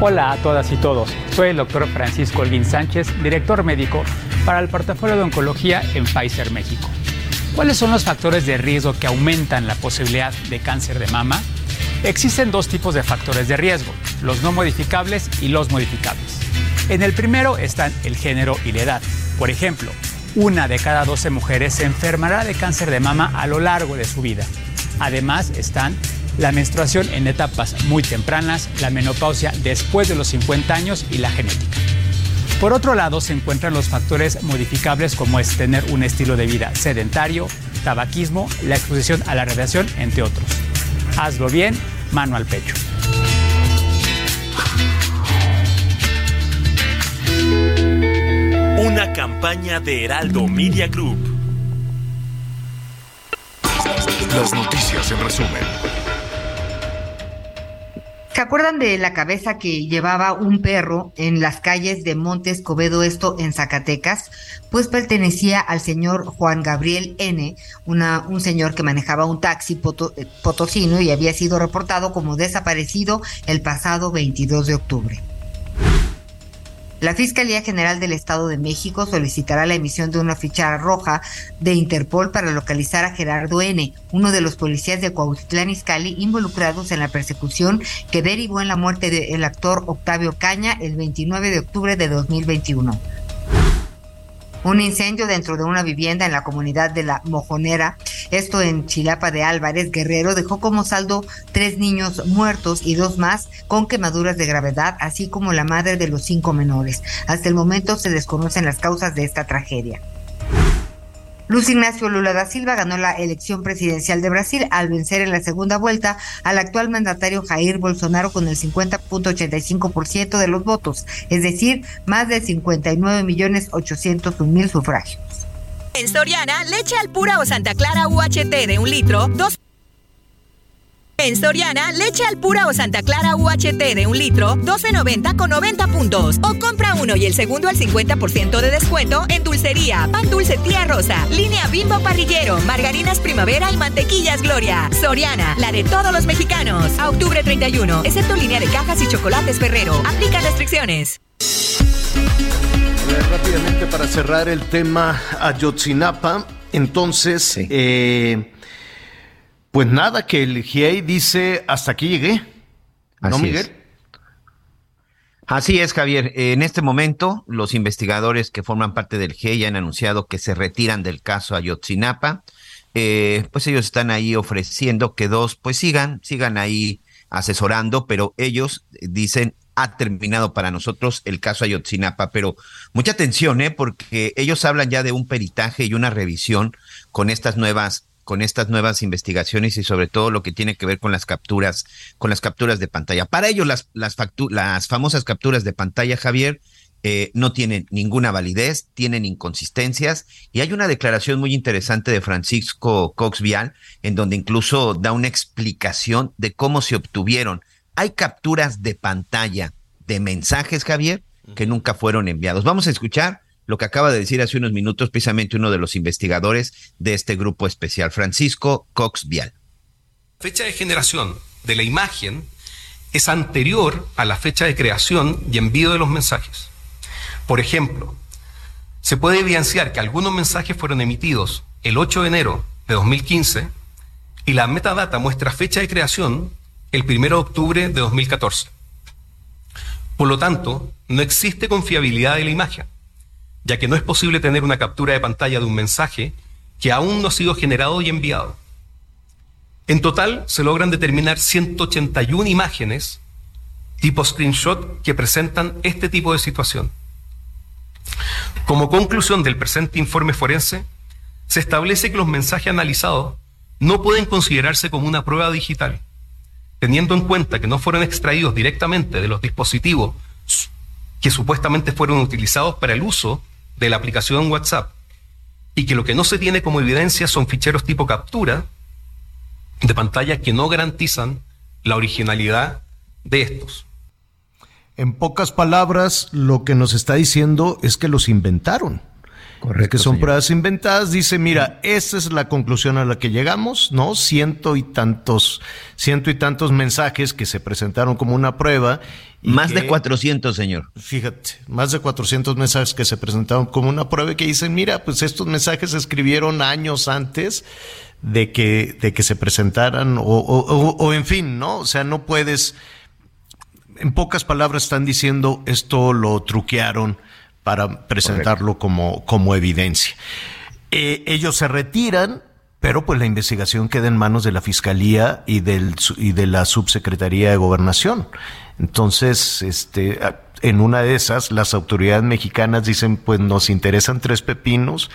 Hola a todas y todos. Soy el doctor Francisco Olguín Sánchez, director médico para el portafolio de oncología en Pfizer México. ¿Cuáles son los factores de riesgo que aumentan la posibilidad de cáncer de mama? Existen dos tipos de factores de riesgo, los no modificables y los modificables. En el primero están el género y la edad. Por ejemplo, una de cada 12 mujeres se enfermará de cáncer de mama a lo largo de su vida. Además están la menstruación en etapas muy tempranas, la menopausia después de los 50 años y la genética. Por otro lado, se encuentran los factores modificables como es tener un estilo de vida sedentario, tabaquismo, la exposición a la radiación, entre otros. Hazlo bien, mano al pecho. Una campaña de Heraldo Media Group. Las noticias en resumen. ¿Se acuerdan de la cabeza que llevaba un perro en las calles de Montes Covedo, esto en Zacatecas? Pues pertenecía al señor Juan Gabriel N., una, un señor que manejaba un taxi eh, potosino y había sido reportado como desaparecido el pasado 22 de octubre. La Fiscalía General del Estado de México solicitará la emisión de una ficha roja de Interpol para localizar a Gerardo N., uno de los policías de Cuauhtitlán Izcalli involucrados en la persecución que derivó en la muerte del actor Octavio Caña el 29 de octubre de 2021. Un incendio dentro de una vivienda en la comunidad de La Mojonera, esto en Chilapa de Álvarez, Guerrero, dejó como saldo tres niños muertos y dos más con quemaduras de gravedad, así como la madre de los cinco menores. Hasta el momento se desconocen las causas de esta tragedia. Luis Ignacio Lula da Silva ganó la elección presidencial de Brasil al vencer en la segunda vuelta al actual mandatario Jair Bolsonaro con el 50.85% de los votos, es decir, más de 59 millones 801 mil sufragios. En Soriana, leche al pura o Santa Clara UHT de un litro, dos en Soriana, leche al pura o Santa Clara UHT de un litro, 12.90 con 90 puntos. O compra uno y el segundo al 50% de descuento en dulcería, pan dulce tía rosa, línea bimbo parrillero, margarinas primavera y mantequillas gloria. Soriana, la de todos los mexicanos. A octubre 31, excepto línea de cajas y chocolates Ferrero. Aplica restricciones. Rápidamente para cerrar el tema Ayotzinapa, entonces... Eh, pues nada, que el GIEI dice, hasta aquí llegué. ¿No, Miguel? Así es, Javier. En este momento, los investigadores que forman parte del GIEI han anunciado que se retiran del caso Ayotzinapa. Eh, pues ellos están ahí ofreciendo que dos, pues sigan, sigan ahí asesorando, pero ellos dicen ha terminado para nosotros el caso Ayotzinapa, pero mucha atención, ¿eh? porque ellos hablan ya de un peritaje y una revisión con estas nuevas con estas nuevas investigaciones y sobre todo lo que tiene que ver con las capturas, con las capturas de pantalla. Para ello, las, las, las famosas capturas de pantalla, Javier, eh, no tienen ninguna validez, tienen inconsistencias y hay una declaración muy interesante de Francisco Cox Vial en donde incluso da una explicación de cómo se obtuvieron. Hay capturas de pantalla de mensajes, Javier, que nunca fueron enviados. Vamos a escuchar lo que acaba de decir hace unos minutos precisamente uno de los investigadores de este grupo especial, Francisco Cox Vial. Fecha de generación de la imagen es anterior a la fecha de creación y envío de los mensajes. Por ejemplo, se puede evidenciar que algunos mensajes fueron emitidos el 8 de enero de 2015 y la metadata muestra fecha de creación el 1 de octubre de 2014. Por lo tanto, no existe confiabilidad de la imagen ya que no es posible tener una captura de pantalla de un mensaje que aún no ha sido generado y enviado. En total se logran determinar 181 imágenes tipo screenshot que presentan este tipo de situación. Como conclusión del presente informe forense, se establece que los mensajes analizados no pueden considerarse como una prueba digital, teniendo en cuenta que no fueron extraídos directamente de los dispositivos que supuestamente fueron utilizados para el uso de la aplicación WhatsApp y que lo que no se tiene como evidencia son ficheros tipo captura de pantalla que no garantizan la originalidad de estos. En pocas palabras, lo que nos está diciendo es que los inventaron. Correcto. Que son pruebas inventadas. Dice, mira, esa es la conclusión a la que llegamos, ¿no? Ciento y tantos, ciento y tantos mensajes que se presentaron como una prueba. más de 400, señor. Fíjate, más de 400 mensajes que se presentaron como una prueba y que dicen, mira, pues estos mensajes se escribieron años antes de que, de que se presentaran o, o, o en fin, ¿no? O sea, no puedes, en pocas palabras están diciendo esto lo truquearon para presentarlo como, como evidencia. Eh, ellos se retiran, pero pues la investigación queda en manos de la Fiscalía y, del, y de la Subsecretaría de Gobernación. Entonces, este, en una de esas, las autoridades mexicanas dicen, pues nos interesan tres pepinos,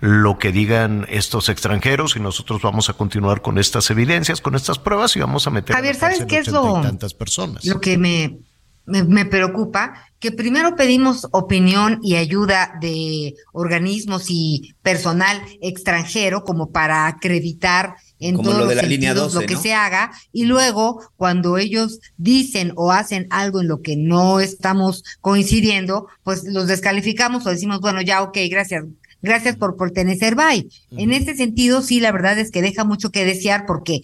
lo que digan estos extranjeros y nosotros vamos a continuar con estas evidencias, con estas pruebas y vamos a meter Javier, ¿sabes qué es lo, tantas personas. lo que me, me, me preocupa? Que primero pedimos opinión y ayuda de organismos y personal extranjero como para acreditar en Como todos lo de los la línea sentidos 12, lo que ¿no? se haga y luego cuando ellos dicen o hacen algo en lo que no estamos coincidiendo, pues los descalificamos o decimos, bueno, ya, ok, gracias. Gracias por pertenecer, bye. En este sentido, sí, la verdad es que deja mucho que desear porque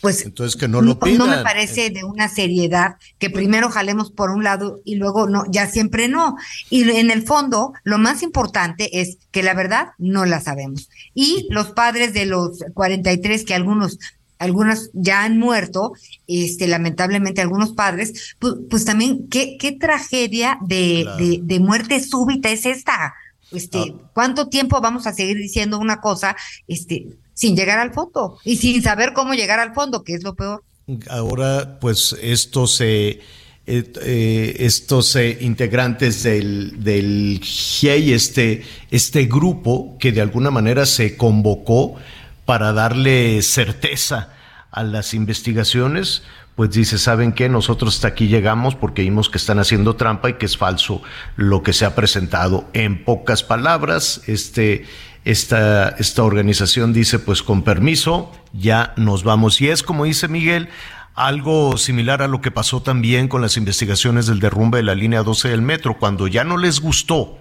pues Entonces que no lo pidan. no me parece de una seriedad que primero jalemos por un lado y luego no, ya siempre no. Y en el fondo, lo más importante es que la verdad no la sabemos. Y los padres de los 43 que algunos algunos ya han muerto, este, lamentablemente algunos padres, pues, pues también qué, qué tragedia de, Claro. de, de muerte súbita es esta. Este, ¿cuánto tiempo vamos a seguir diciendo una cosa, este, sin llegar al fondo y sin saber cómo llegar al fondo, que es lo peor? Ahora, pues estos, eh, eh, eh, estos eh, integrantes del, del GIEI, este, este grupo que de alguna manera se convocó para darle certeza a las investigaciones, pues dice, ¿saben qué? Nosotros hasta aquí llegamos porque vimos que están haciendo trampa y que es falso lo que se ha presentado. En pocas palabras, este, esta, esta organización dice, pues con permiso, ya nos vamos. Y es como dice Miguel, algo similar a lo que pasó también con las investigaciones del derrumbe de la línea 12 del metro, cuando ya no les gustó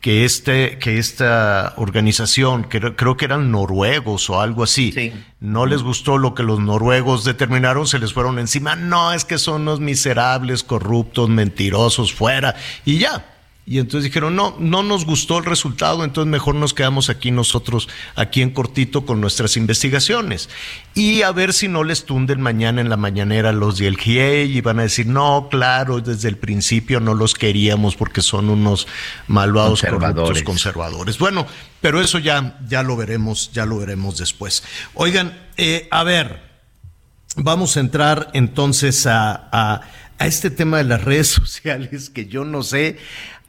que este que esta organización que creo que eran noruegos o algo así no les gustó lo que los noruegos determinaron se les fueron encima. No es que son unos miserables corruptos mentirosos fuera y ya y entonces dijeron, no, no nos gustó el resultado, entonces mejor nos quedamos aquí nosotros, aquí en cortito con nuestras investigaciones. Y a ver si no les tunden mañana en la mañanera los del GIEI y van a decir, no, claro, desde el principio no los queríamos porque son unos malvados corruptos Conservadores. conservadores. Bueno, pero eso ya, ya lo veremos, ya lo veremos después. Oigan, eh, a ver, vamos a entrar entonces a, a, a este tema de las redes sociales que yo no sé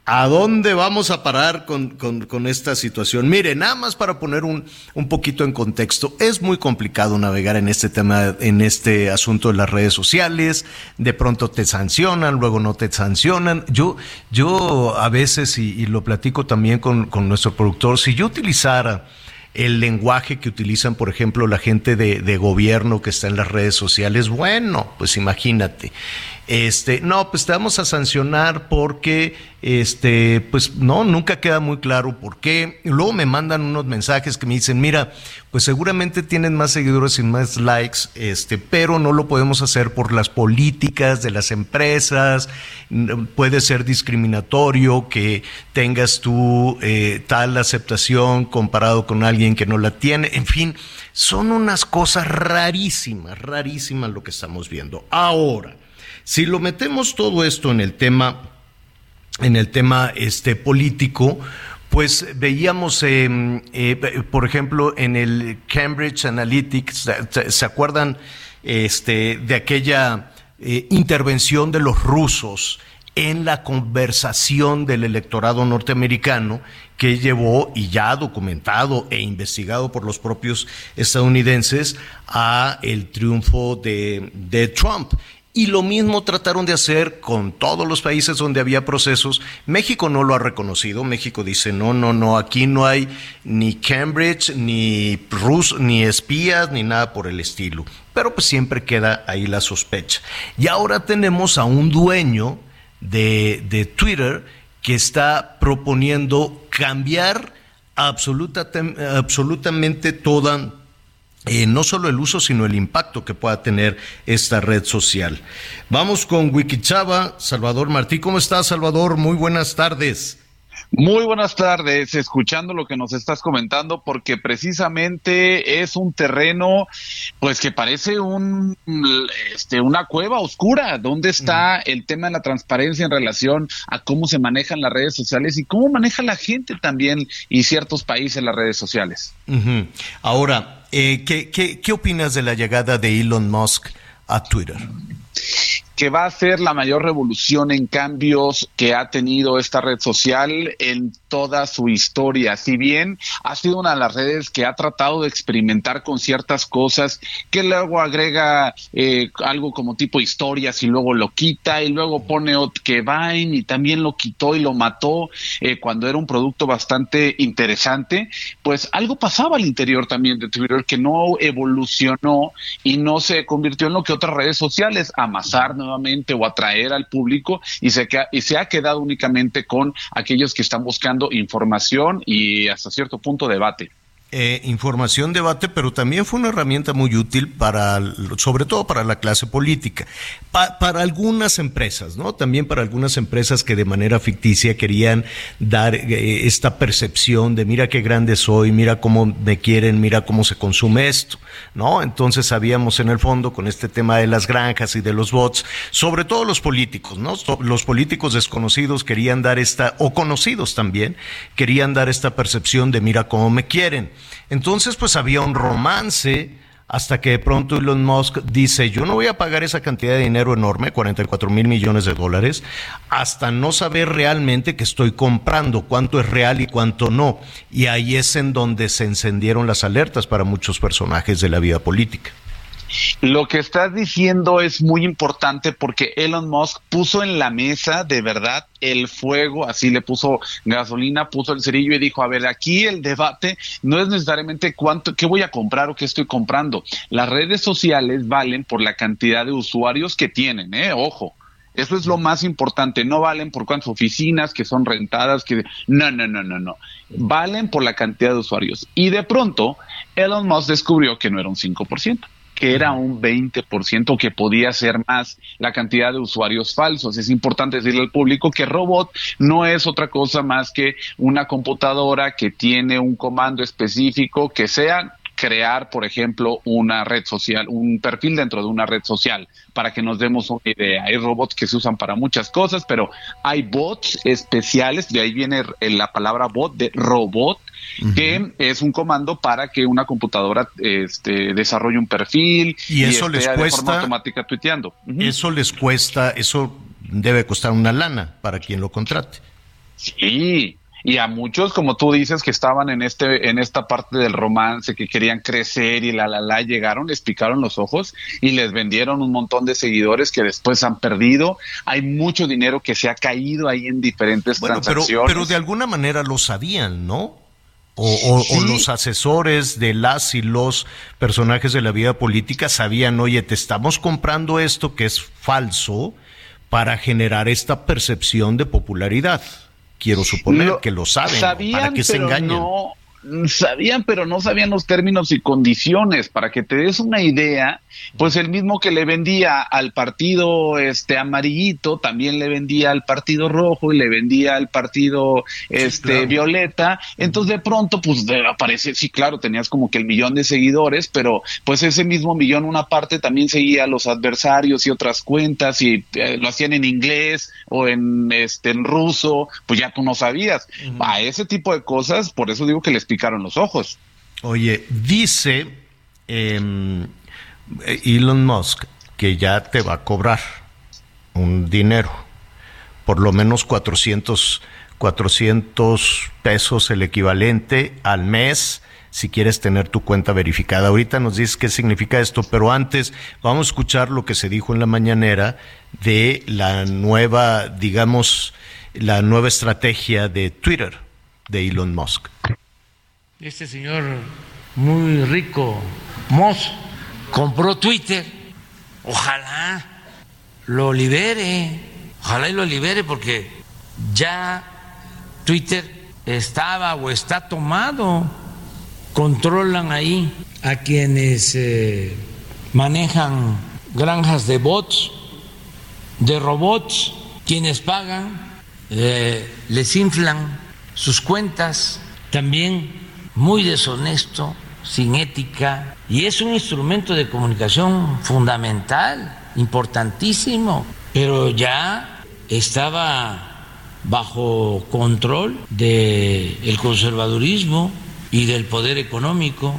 a dónde vamos a parar con, con, esta situación. Mire, nada más para poner un, un poquito en contexto, es muy complicado navegar en este tema, en este asunto de las redes sociales. De pronto te sancionan, luego no te sancionan. Yo, yo a veces, y, y lo platico también con, con nuestro productor, si yo utilizara el lenguaje que utilizan, por ejemplo, la gente de, de gobierno que está en las redes sociales, bueno, pues imagínate. Este, no, pues te vamos a sancionar porque, este, pues no, nunca queda muy claro por qué. Luego me mandan unos mensajes que me dicen, mira, pues seguramente tienen más seguidores y más likes, este, pero no lo podemos hacer por las políticas de las empresas. Puede ser discriminatorio que tengas tú eh, tal aceptación comparado con alguien que no la tiene. En fin, son unas cosas rarísimas, rarísimas lo que estamos viendo. Ahora, si lo metemos todo esto en el tema, en el tema este, político, pues veíamos, eh, eh, por ejemplo, en el Cambridge Analytics, ¿se- ¿se acuerdan este, de aquella eh, intervención de los rusos en la conversación del electorado norteamericano que llevó y ya documentado e investigado por los propios estadounidenses a el triunfo de, de Trump. Y lo mismo trataron de hacer con todos los países donde había procesos. México no lo ha reconocido. México dice, no, no, no, aquí no hay ni Cambridge, ni Rus, ni espías, ni nada por el estilo. Pero pues siempre queda ahí la sospecha. Y ahora tenemos a un dueño de, de Twitter que está proponiendo cambiar absoluta, absolutamente toda eh, no solo el uso, sino el impacto que pueda tener esta red social. Vamos con Wikichava, Salvador Martí. ¿Cómo estás, Salvador? Muy buenas tardes. Muy buenas tardes, escuchando lo que nos estás comentando, porque precisamente es un terreno, pues que parece un, este, una cueva oscura. ¿Dónde está el tema de la transparencia en relación a cómo se manejan las redes sociales y cómo maneja la gente también y ciertos países las redes sociales? Ahora, eh, ¿qué, qué, qué opinas de la llegada de Elon Musk a Twitter? Que va a ser la mayor revolución en cambios que ha tenido esta red social en toda su historia. Si bien ha sido una de las redes que ha tratado de experimentar con ciertas cosas, que luego agrega eh, algo como tipo historias y luego lo quita y luego pone que Vine y también lo quitó y lo mató eh, cuando era un producto bastante interesante, pues algo pasaba al interior también de Twitter que no evolucionó y no se convirtió en lo que otras redes sociales, amasar nuevamente o atraer al público y se, y se ha quedado únicamente con aquellos que están buscando información y hasta cierto punto debate. Eh, información, debate, pero también fue una herramienta muy útil para, sobre todo para la clase política, para algunas empresas, ¿no? También para algunas empresas que de manera ficticia querían dar eh, esta percepción de mira qué grande soy, mira cómo me quieren, mira cómo se consume esto, ¿no? Entonces sabíamos en el fondo con este tema de las granjas y de los bots, sobre todo los políticos, ¿no? Los políticos desconocidos querían dar esta, o conocidos también, querían dar esta percepción de mira cómo me quieren. Entonces, pues había un romance hasta que de pronto Elon Musk dice, yo no voy a pagar esa cantidad de dinero enorme, 44 mil millones de dólares, hasta no saber realmente que estoy comprando, cuánto es real y cuánto no. Y ahí es en donde se encendieron las alertas para muchos personajes de la vida política. Lo que estás diciendo es muy importante porque Elon Musk puso en la mesa de verdad el fuego, así le puso gasolina, puso el cerillo y dijo, a ver, aquí el debate no es necesariamente cuánto, qué voy a comprar o qué estoy comprando. Las redes sociales valen por la cantidad de usuarios que tienen, ¿eh? Ojo. Eso es lo más importante. No valen por cuántas oficinas que son rentadas, que no, no, no, no, no. Valen por la cantidad de usuarios. Y de pronto, Elon Musk descubrió que no era un 5% que era un 20%, que podía ser más la cantidad de usuarios falsos. Es importante decirle al público que robot no es otra cosa más que una computadora que tiene un comando específico que sea crear, por ejemplo, una red social, un perfil dentro de una red social, para que nos demos una idea. Hay robots que se usan para muchas cosas, pero hay bots especiales, de ahí viene la palabra bot de robot, que es un comando para que una computadora este, desarrolle un perfil y eso les cuesta de forma automática tuiteando. Eso les cuesta, eso debe costar una lana para quien lo contrate. Sí, y a muchos, como tú dices, que estaban en este, en esta parte del romance, que querían crecer y la la la, llegaron, les picaron los ojos y les vendieron un montón de seguidores que después han perdido. Hay mucho dinero que se ha caído ahí en diferentes transacciones. Pero, pero de alguna manera lo sabían, ¿no? O, o, los asesores de las y los personajes de la vida política sabían, oye, te estamos comprando esto que es falso para generar esta percepción de popularidad quiero suponer que lo saben, para que se engañen. Sabían, pero no sabían los términos y condiciones. Para que te des una idea, pues el mismo que le vendía al partido este amarillito, también le vendía al partido rojo y le vendía al partido este violeta. Entonces de pronto, pues aparece, sí, claro, tenías como que el millón de seguidores, pero pues ese mismo millón, una parte también seguía a los adversarios y otras cuentas y eh, lo hacían en inglés o en este en ruso, pues ya tú no sabías. A ese tipo de cosas, por eso digo que les picaron los ojos. Oye, dice eh, Elon Musk que ya te va a cobrar un dinero, por lo menos 400, 400 pesos el equivalente al mes si quieres tener tu cuenta verificada. Ahorita nos dices qué significa esto, pero antes vamos a escuchar lo que se dijo en la mañanera de la nueva, digamos, la nueva estrategia de Twitter de Elon Musk. Este señor muy rico, Musk, compró Twitter. Ojalá lo libere, ojalá y lo libere porque ya Twitter estaba o está tomado. Controlan ahí a quienes eh, manejan granjas de bots, de robots, quienes pagan, eh, les inflan sus cuentas, también muy deshonesto, sin ética, y es un instrumento de comunicación fundamental, importantísimo, pero ya estaba bajo control del conservadurismo y del poder económico.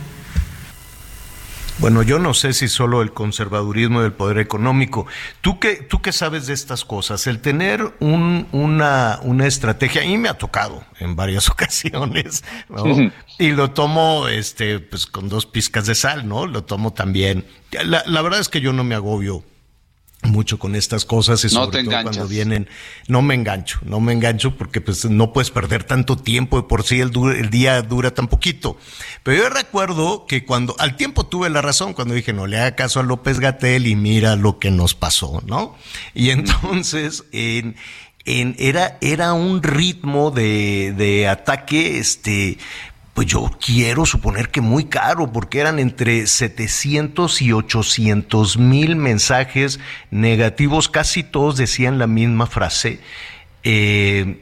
Bueno, yo no sé si solo el conservadurismo del poder económico. ¿Tú qué, tú qué sabes de estas cosas? El tener un, una, una estrategia, y me ha tocado en varias ocasiones, ¿no? y lo tomo este, pues, con dos pizcas de sal, ¿no? Lo tomo también. La, la verdad es que yo no me agobio mucho con estas cosas y sobre todo cuando vienen no me engancho no me engancho porque pues no puedes perder tanto tiempo y por sí el, el día dura tan poquito. Pero yo recuerdo que cuando al tiempo tuve la razón cuando dije no le haga caso a López Gatel y mira lo que nos pasó no y entonces en en, era, era un ritmo de, de ataque, este, pues yo quiero suponer que muy caro, porque eran entre 700 y 800 mil mensajes negativos, casi todos decían la misma frase. Eh,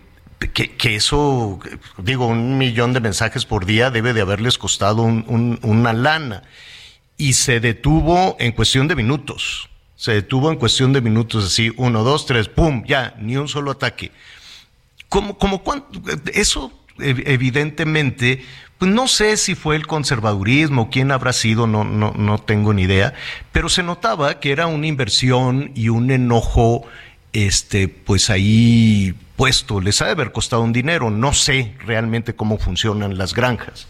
que, eso, digo, un millón de mensajes por día debe de haberles costado una lana. Y se detuvo en cuestión de minutos. Se detuvo en cuestión de minutos, así, uno, dos, tres, pum, ya, ni un solo ataque. ¿Cómo, cómo cuánto? Eso evidentemente, pues no sé si fue el conservadurismo, quién habrá sido, no, no, no tengo ni idea, pero se notaba que era una inversión y un enojo, este, pues ahí puesto, les ha de haber costado un dinero, no sé realmente cómo funcionan las granjas.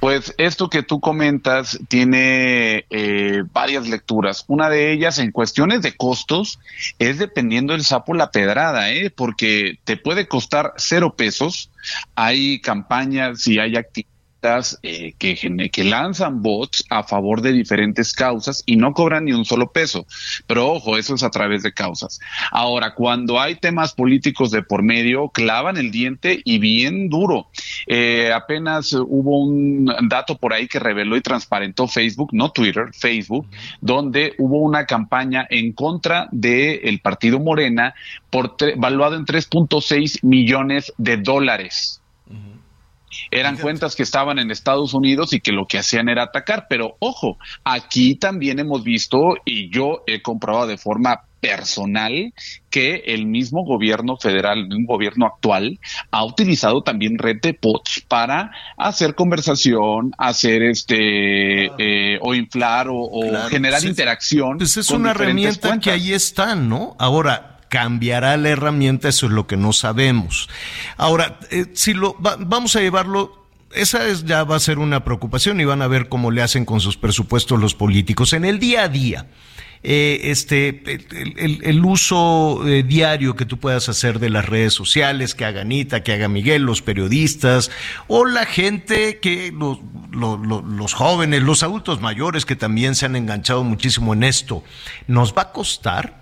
Pues esto que tú comentas tiene eh, varias lecturas. Una de ellas en cuestiones de costos es dependiendo del sapo la pedrada, ¿eh? porque te puede costar cero pesos. Hay campañas y hay actividades eh, que, que lanzan bots a favor de diferentes causas y no cobran ni un solo peso. Pero ojo, eso es a través de causas. Ahora, cuando hay temas políticos de por medio, clavan el diente y bien duro. Eh, apenas hubo un dato por ahí que reveló y transparentó Facebook, no Twitter, Facebook, donde hubo una campaña en contra del partido Morena por valuado en 3.6 millones de dólares. Eran cuentas que estaban en Estados Unidos y que lo que hacían era atacar. Pero ojo, aquí también hemos visto y yo he comprobado de forma personal que el mismo gobierno federal, un gobierno actual, ha utilizado también red de bots para hacer conversación, hacer este eh, o inflar o, generar pues interacción. Pues es una herramienta que ahí está, ¿no? Ahora, cambiará la herramienta, eso es lo que no sabemos. Ahora, eh, si lo vamos a llevarlo esa es, ya va a ser una preocupación y van a ver cómo le hacen con sus presupuestos los políticos. En el día a día, eh, este, el, uso eh, diario que tú puedas hacer de las redes sociales, que haga Anita, que haga Miguel, los periodistas, o la gente que, los, los jóvenes, los adultos mayores que también se han enganchado muchísimo en esto, ¿nos va a costar?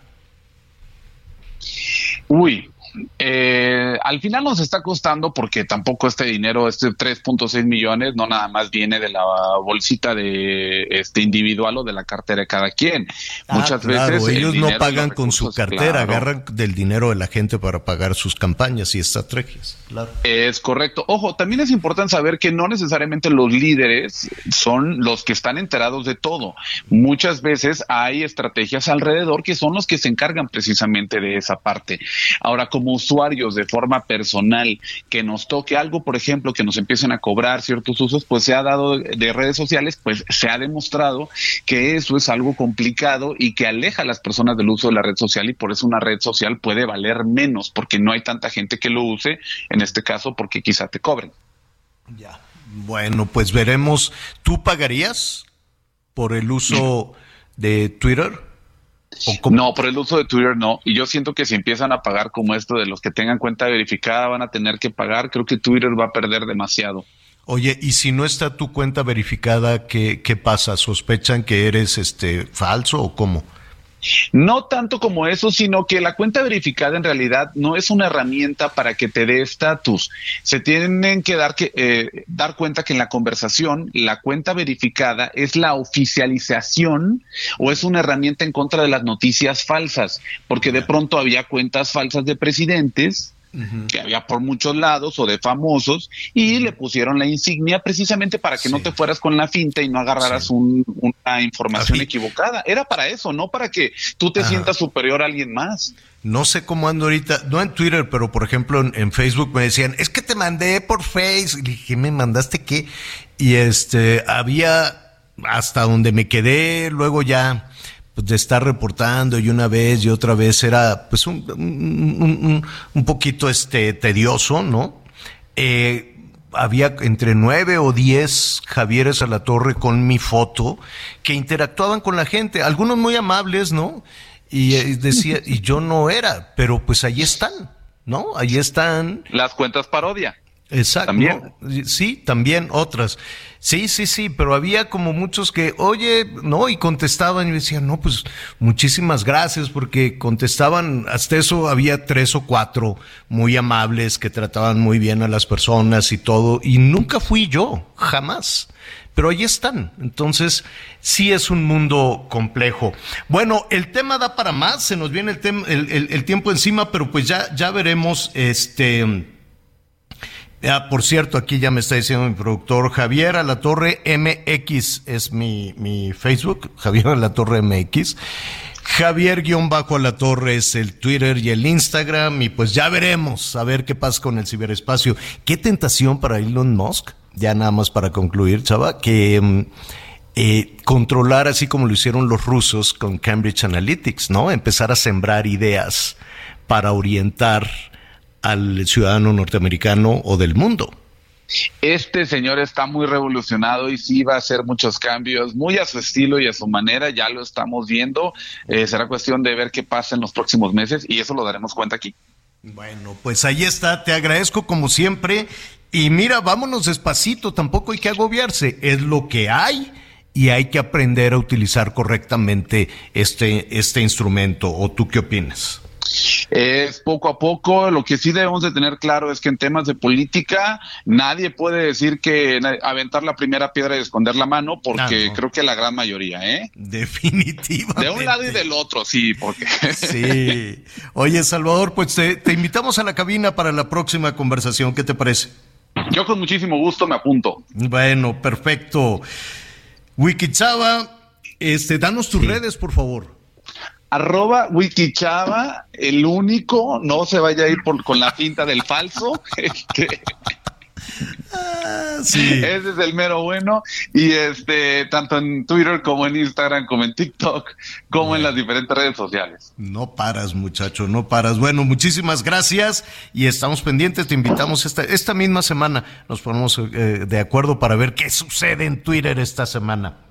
Uy, eh, al final nos está costando porque tampoco este dinero, este 3.6 millones, no nada más viene de la bolsita de este individual o de la cartera de cada quien. Ah, Muchas veces ellos no pagan con su cartera, agarran del dinero de la gente para pagar sus campañas y estrategias. Es correcto. Ojo, también es importante saber que no necesariamente los líderes son los que están enterados de todo. Muchas veces hay estrategias alrededor que son los que se encargan precisamente de esa parte. Ahora, como usuarios de forma personal que nos toque algo, por ejemplo, que nos empiecen a cobrar ciertos usos, pues se ha dado de redes sociales, pues se ha demostrado que eso es algo complicado y que aleja a las personas del uso de la red social y por eso una red social puede valer menos porque no hay tanta gente que lo use, en este caso porque quizá te cobren. Ya. Bueno, pues veremos. ¿Tú pagarías por el uso de Twitter? No, por el uso de Twitter no. Y yo siento que si empiezan a pagar como esto de los que tengan cuenta verificada van a tener que pagar, creo que Twitter va a perder demasiado. Oye, y si no está tu cuenta verificada, ¿qué, qué pasa? ¿Sospechan que eres este falso o cómo? No tanto como eso, sino que la cuenta verificada en realidad no es una herramienta para que te dé estatus. Se tienen que dar, que, eh, dar cuenta que en la conversación la cuenta verificada es la oficialización o es una herramienta en contra de las noticias falsas, porque de pronto había cuentas falsas de presidentes que había por muchos lados o de famosos y le pusieron la insignia precisamente para que no te fueras con la finta y no agarraras una información equivocada. Era para eso, no para que tú te sientas superior a alguien más. No sé cómo ando ahorita, no en Twitter, pero por ejemplo en, Facebook me decían, es que te mandé por Facebook. Y dije, ¿me mandaste qué? Y este, había hasta donde me quedé, luego ya de estar reportando y una vez y otra vez era pues un, un, poquito este tedioso, ¿no? Eh, había entre nueve o diez Javieres a la Torre con mi foto que interactuaban con la gente, algunos muy amables, ¿no? Y eh, decía, y yo no era, pero pues ahí están, ¿no? Ahí están. Las cuentas parodia. Exacto. También. Sí, también otras. Sí, sí, sí, pero había como muchos que, oye, no, y contestaban y decían, no, pues muchísimas gracias, porque contestaban, hasta eso había tres o cuatro muy amables que trataban muy bien a las personas y todo, y nunca fui yo, jamás. Pero ahí están. Entonces, sí es un mundo complejo. Bueno, el tema da para más, se nos viene el, el, el tiempo encima, pero pues ya, ya veremos, este, Ah, por cierto, aquí ya me está diciendo mi productor Javier a la Torre MX es mi, mi Facebook, Javier a la Torre MX. Javier guion bajo a la torre es el Twitter y el Instagram y pues ya veremos a ver qué pasa con el ciberespacio. Qué tentación para Elon Musk, ya nada más para concluir, chava, que mm, eh, controlar así como lo hicieron los rusos con Cambridge Analytics, ¿no? Empezar a sembrar ideas para orientar al ciudadano norteamericano o del mundo. Este señor está muy revolucionado y sí va a hacer muchos cambios, muy a su estilo y a su manera, ya lo estamos viendo. Eh, será cuestión de ver qué pasa en los próximos meses y eso lo daremos cuenta aquí. Bueno, pues ahí está, te agradezco como siempre. Y mira, vámonos despacito, tampoco hay que agobiarse, es lo que hay y hay que aprender a utilizar correctamente este, este instrumento. ¿O tú qué opinas? Es poco a poco, lo que sí debemos de tener claro es que en temas de política nadie puede decir que aventar la primera piedra y esconder la mano, porque creo que la gran mayoría, ¿eh? Definitivamente. De un lado y del otro, sí, porque... Sí. Oye, Salvador, pues te, te invitamos a la cabina para la próxima conversación, ¿qué te parece? Yo con muchísimo gusto me apunto. Bueno, perfecto. Wikichava, este, danos tus redes, por favor arroba wikichava, el único, no se vaya a ir por, con la pinta del falso. Ah, Ese es el mero bueno. Y este, tanto en Twitter como en Instagram, como en TikTok, como en las diferentes redes sociales. No paras, muchacho, no paras. Bueno, muchísimas gracias y estamos pendientes. Te invitamos esta, esta misma semana. Nos ponemos eh, de acuerdo para ver qué sucede en Twitter esta semana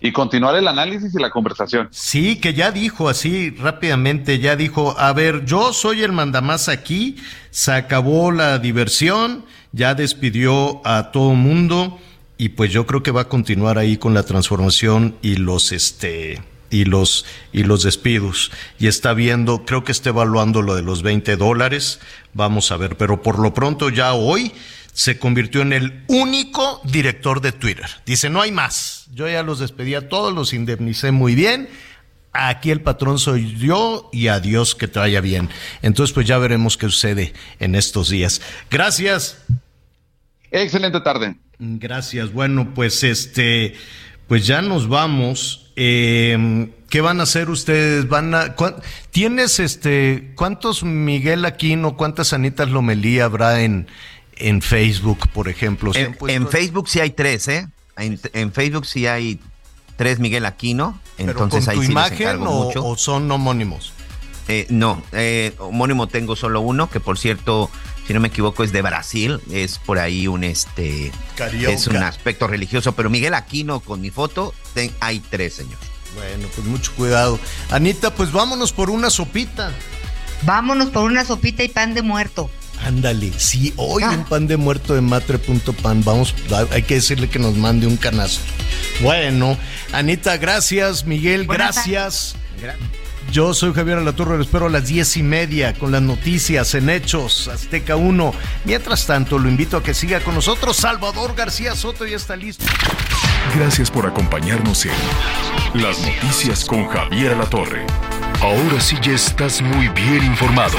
y continuar el análisis y la conversación. Sí, que ya dijo así rápidamente, ya dijo, a ver, yo soy el mandamás aquí, se acabó la diversión, ya despidió a todo mundo y pues yo creo que va a continuar ahí con la transformación y los este y los y los despidos y está viendo, creo que está evaluando lo de los 20 dólares, vamos a ver, pero por lo pronto ya hoy se convirtió en el único director de Twitter. Dice, no hay más. Yo ya los despedí a todos, los indemnicé muy bien. Aquí el patrón soy yo y a Dios que te vaya bien. Entonces, pues ya veremos qué sucede en estos días. Gracias. Excelente tarde. Gracias. Bueno, pues este, pues ya nos vamos. Em, ¿Qué van a hacer ustedes? ¿Van a, ¿Tienes este, cuántos Miguel Aquino, cuántas Anitas Lomelí habrá en, en Facebook, por ejemplo. En, Facebook sí hay tres, ¿eh? En, Facebook sí hay tres Miguel Aquino. Entonces ¿Pero con tu imagen o, son homónimos? Eh, no, eh, homónimo tengo solo uno, que por cierto, si no me equivoco, es de Brasil. Es por ahí un este. Es un aspecto religioso. Pero Miguel Aquino con mi foto, hay tres, señor. Bueno, pues mucho cuidado. Anita, pues vámonos por una sopita. Vámonos por una sopita y pan de muerto. Ándale, sí, hoy un pan de muerto de matre.pan. Vamos, hay que decirle que nos mande un canasto. Bueno, Anita, gracias. Miguel, gracias. Yo soy Javier Alatorre, lo espero a las diez y media con las noticias en Hechos, Azteca 1. Mientras tanto, lo invito a que siga con nosotros. Salvador García Soto ya está listo. Gracias por acompañarnos en Las Noticias con Javier Alatorre. Ahora sí ya estás muy bien informado.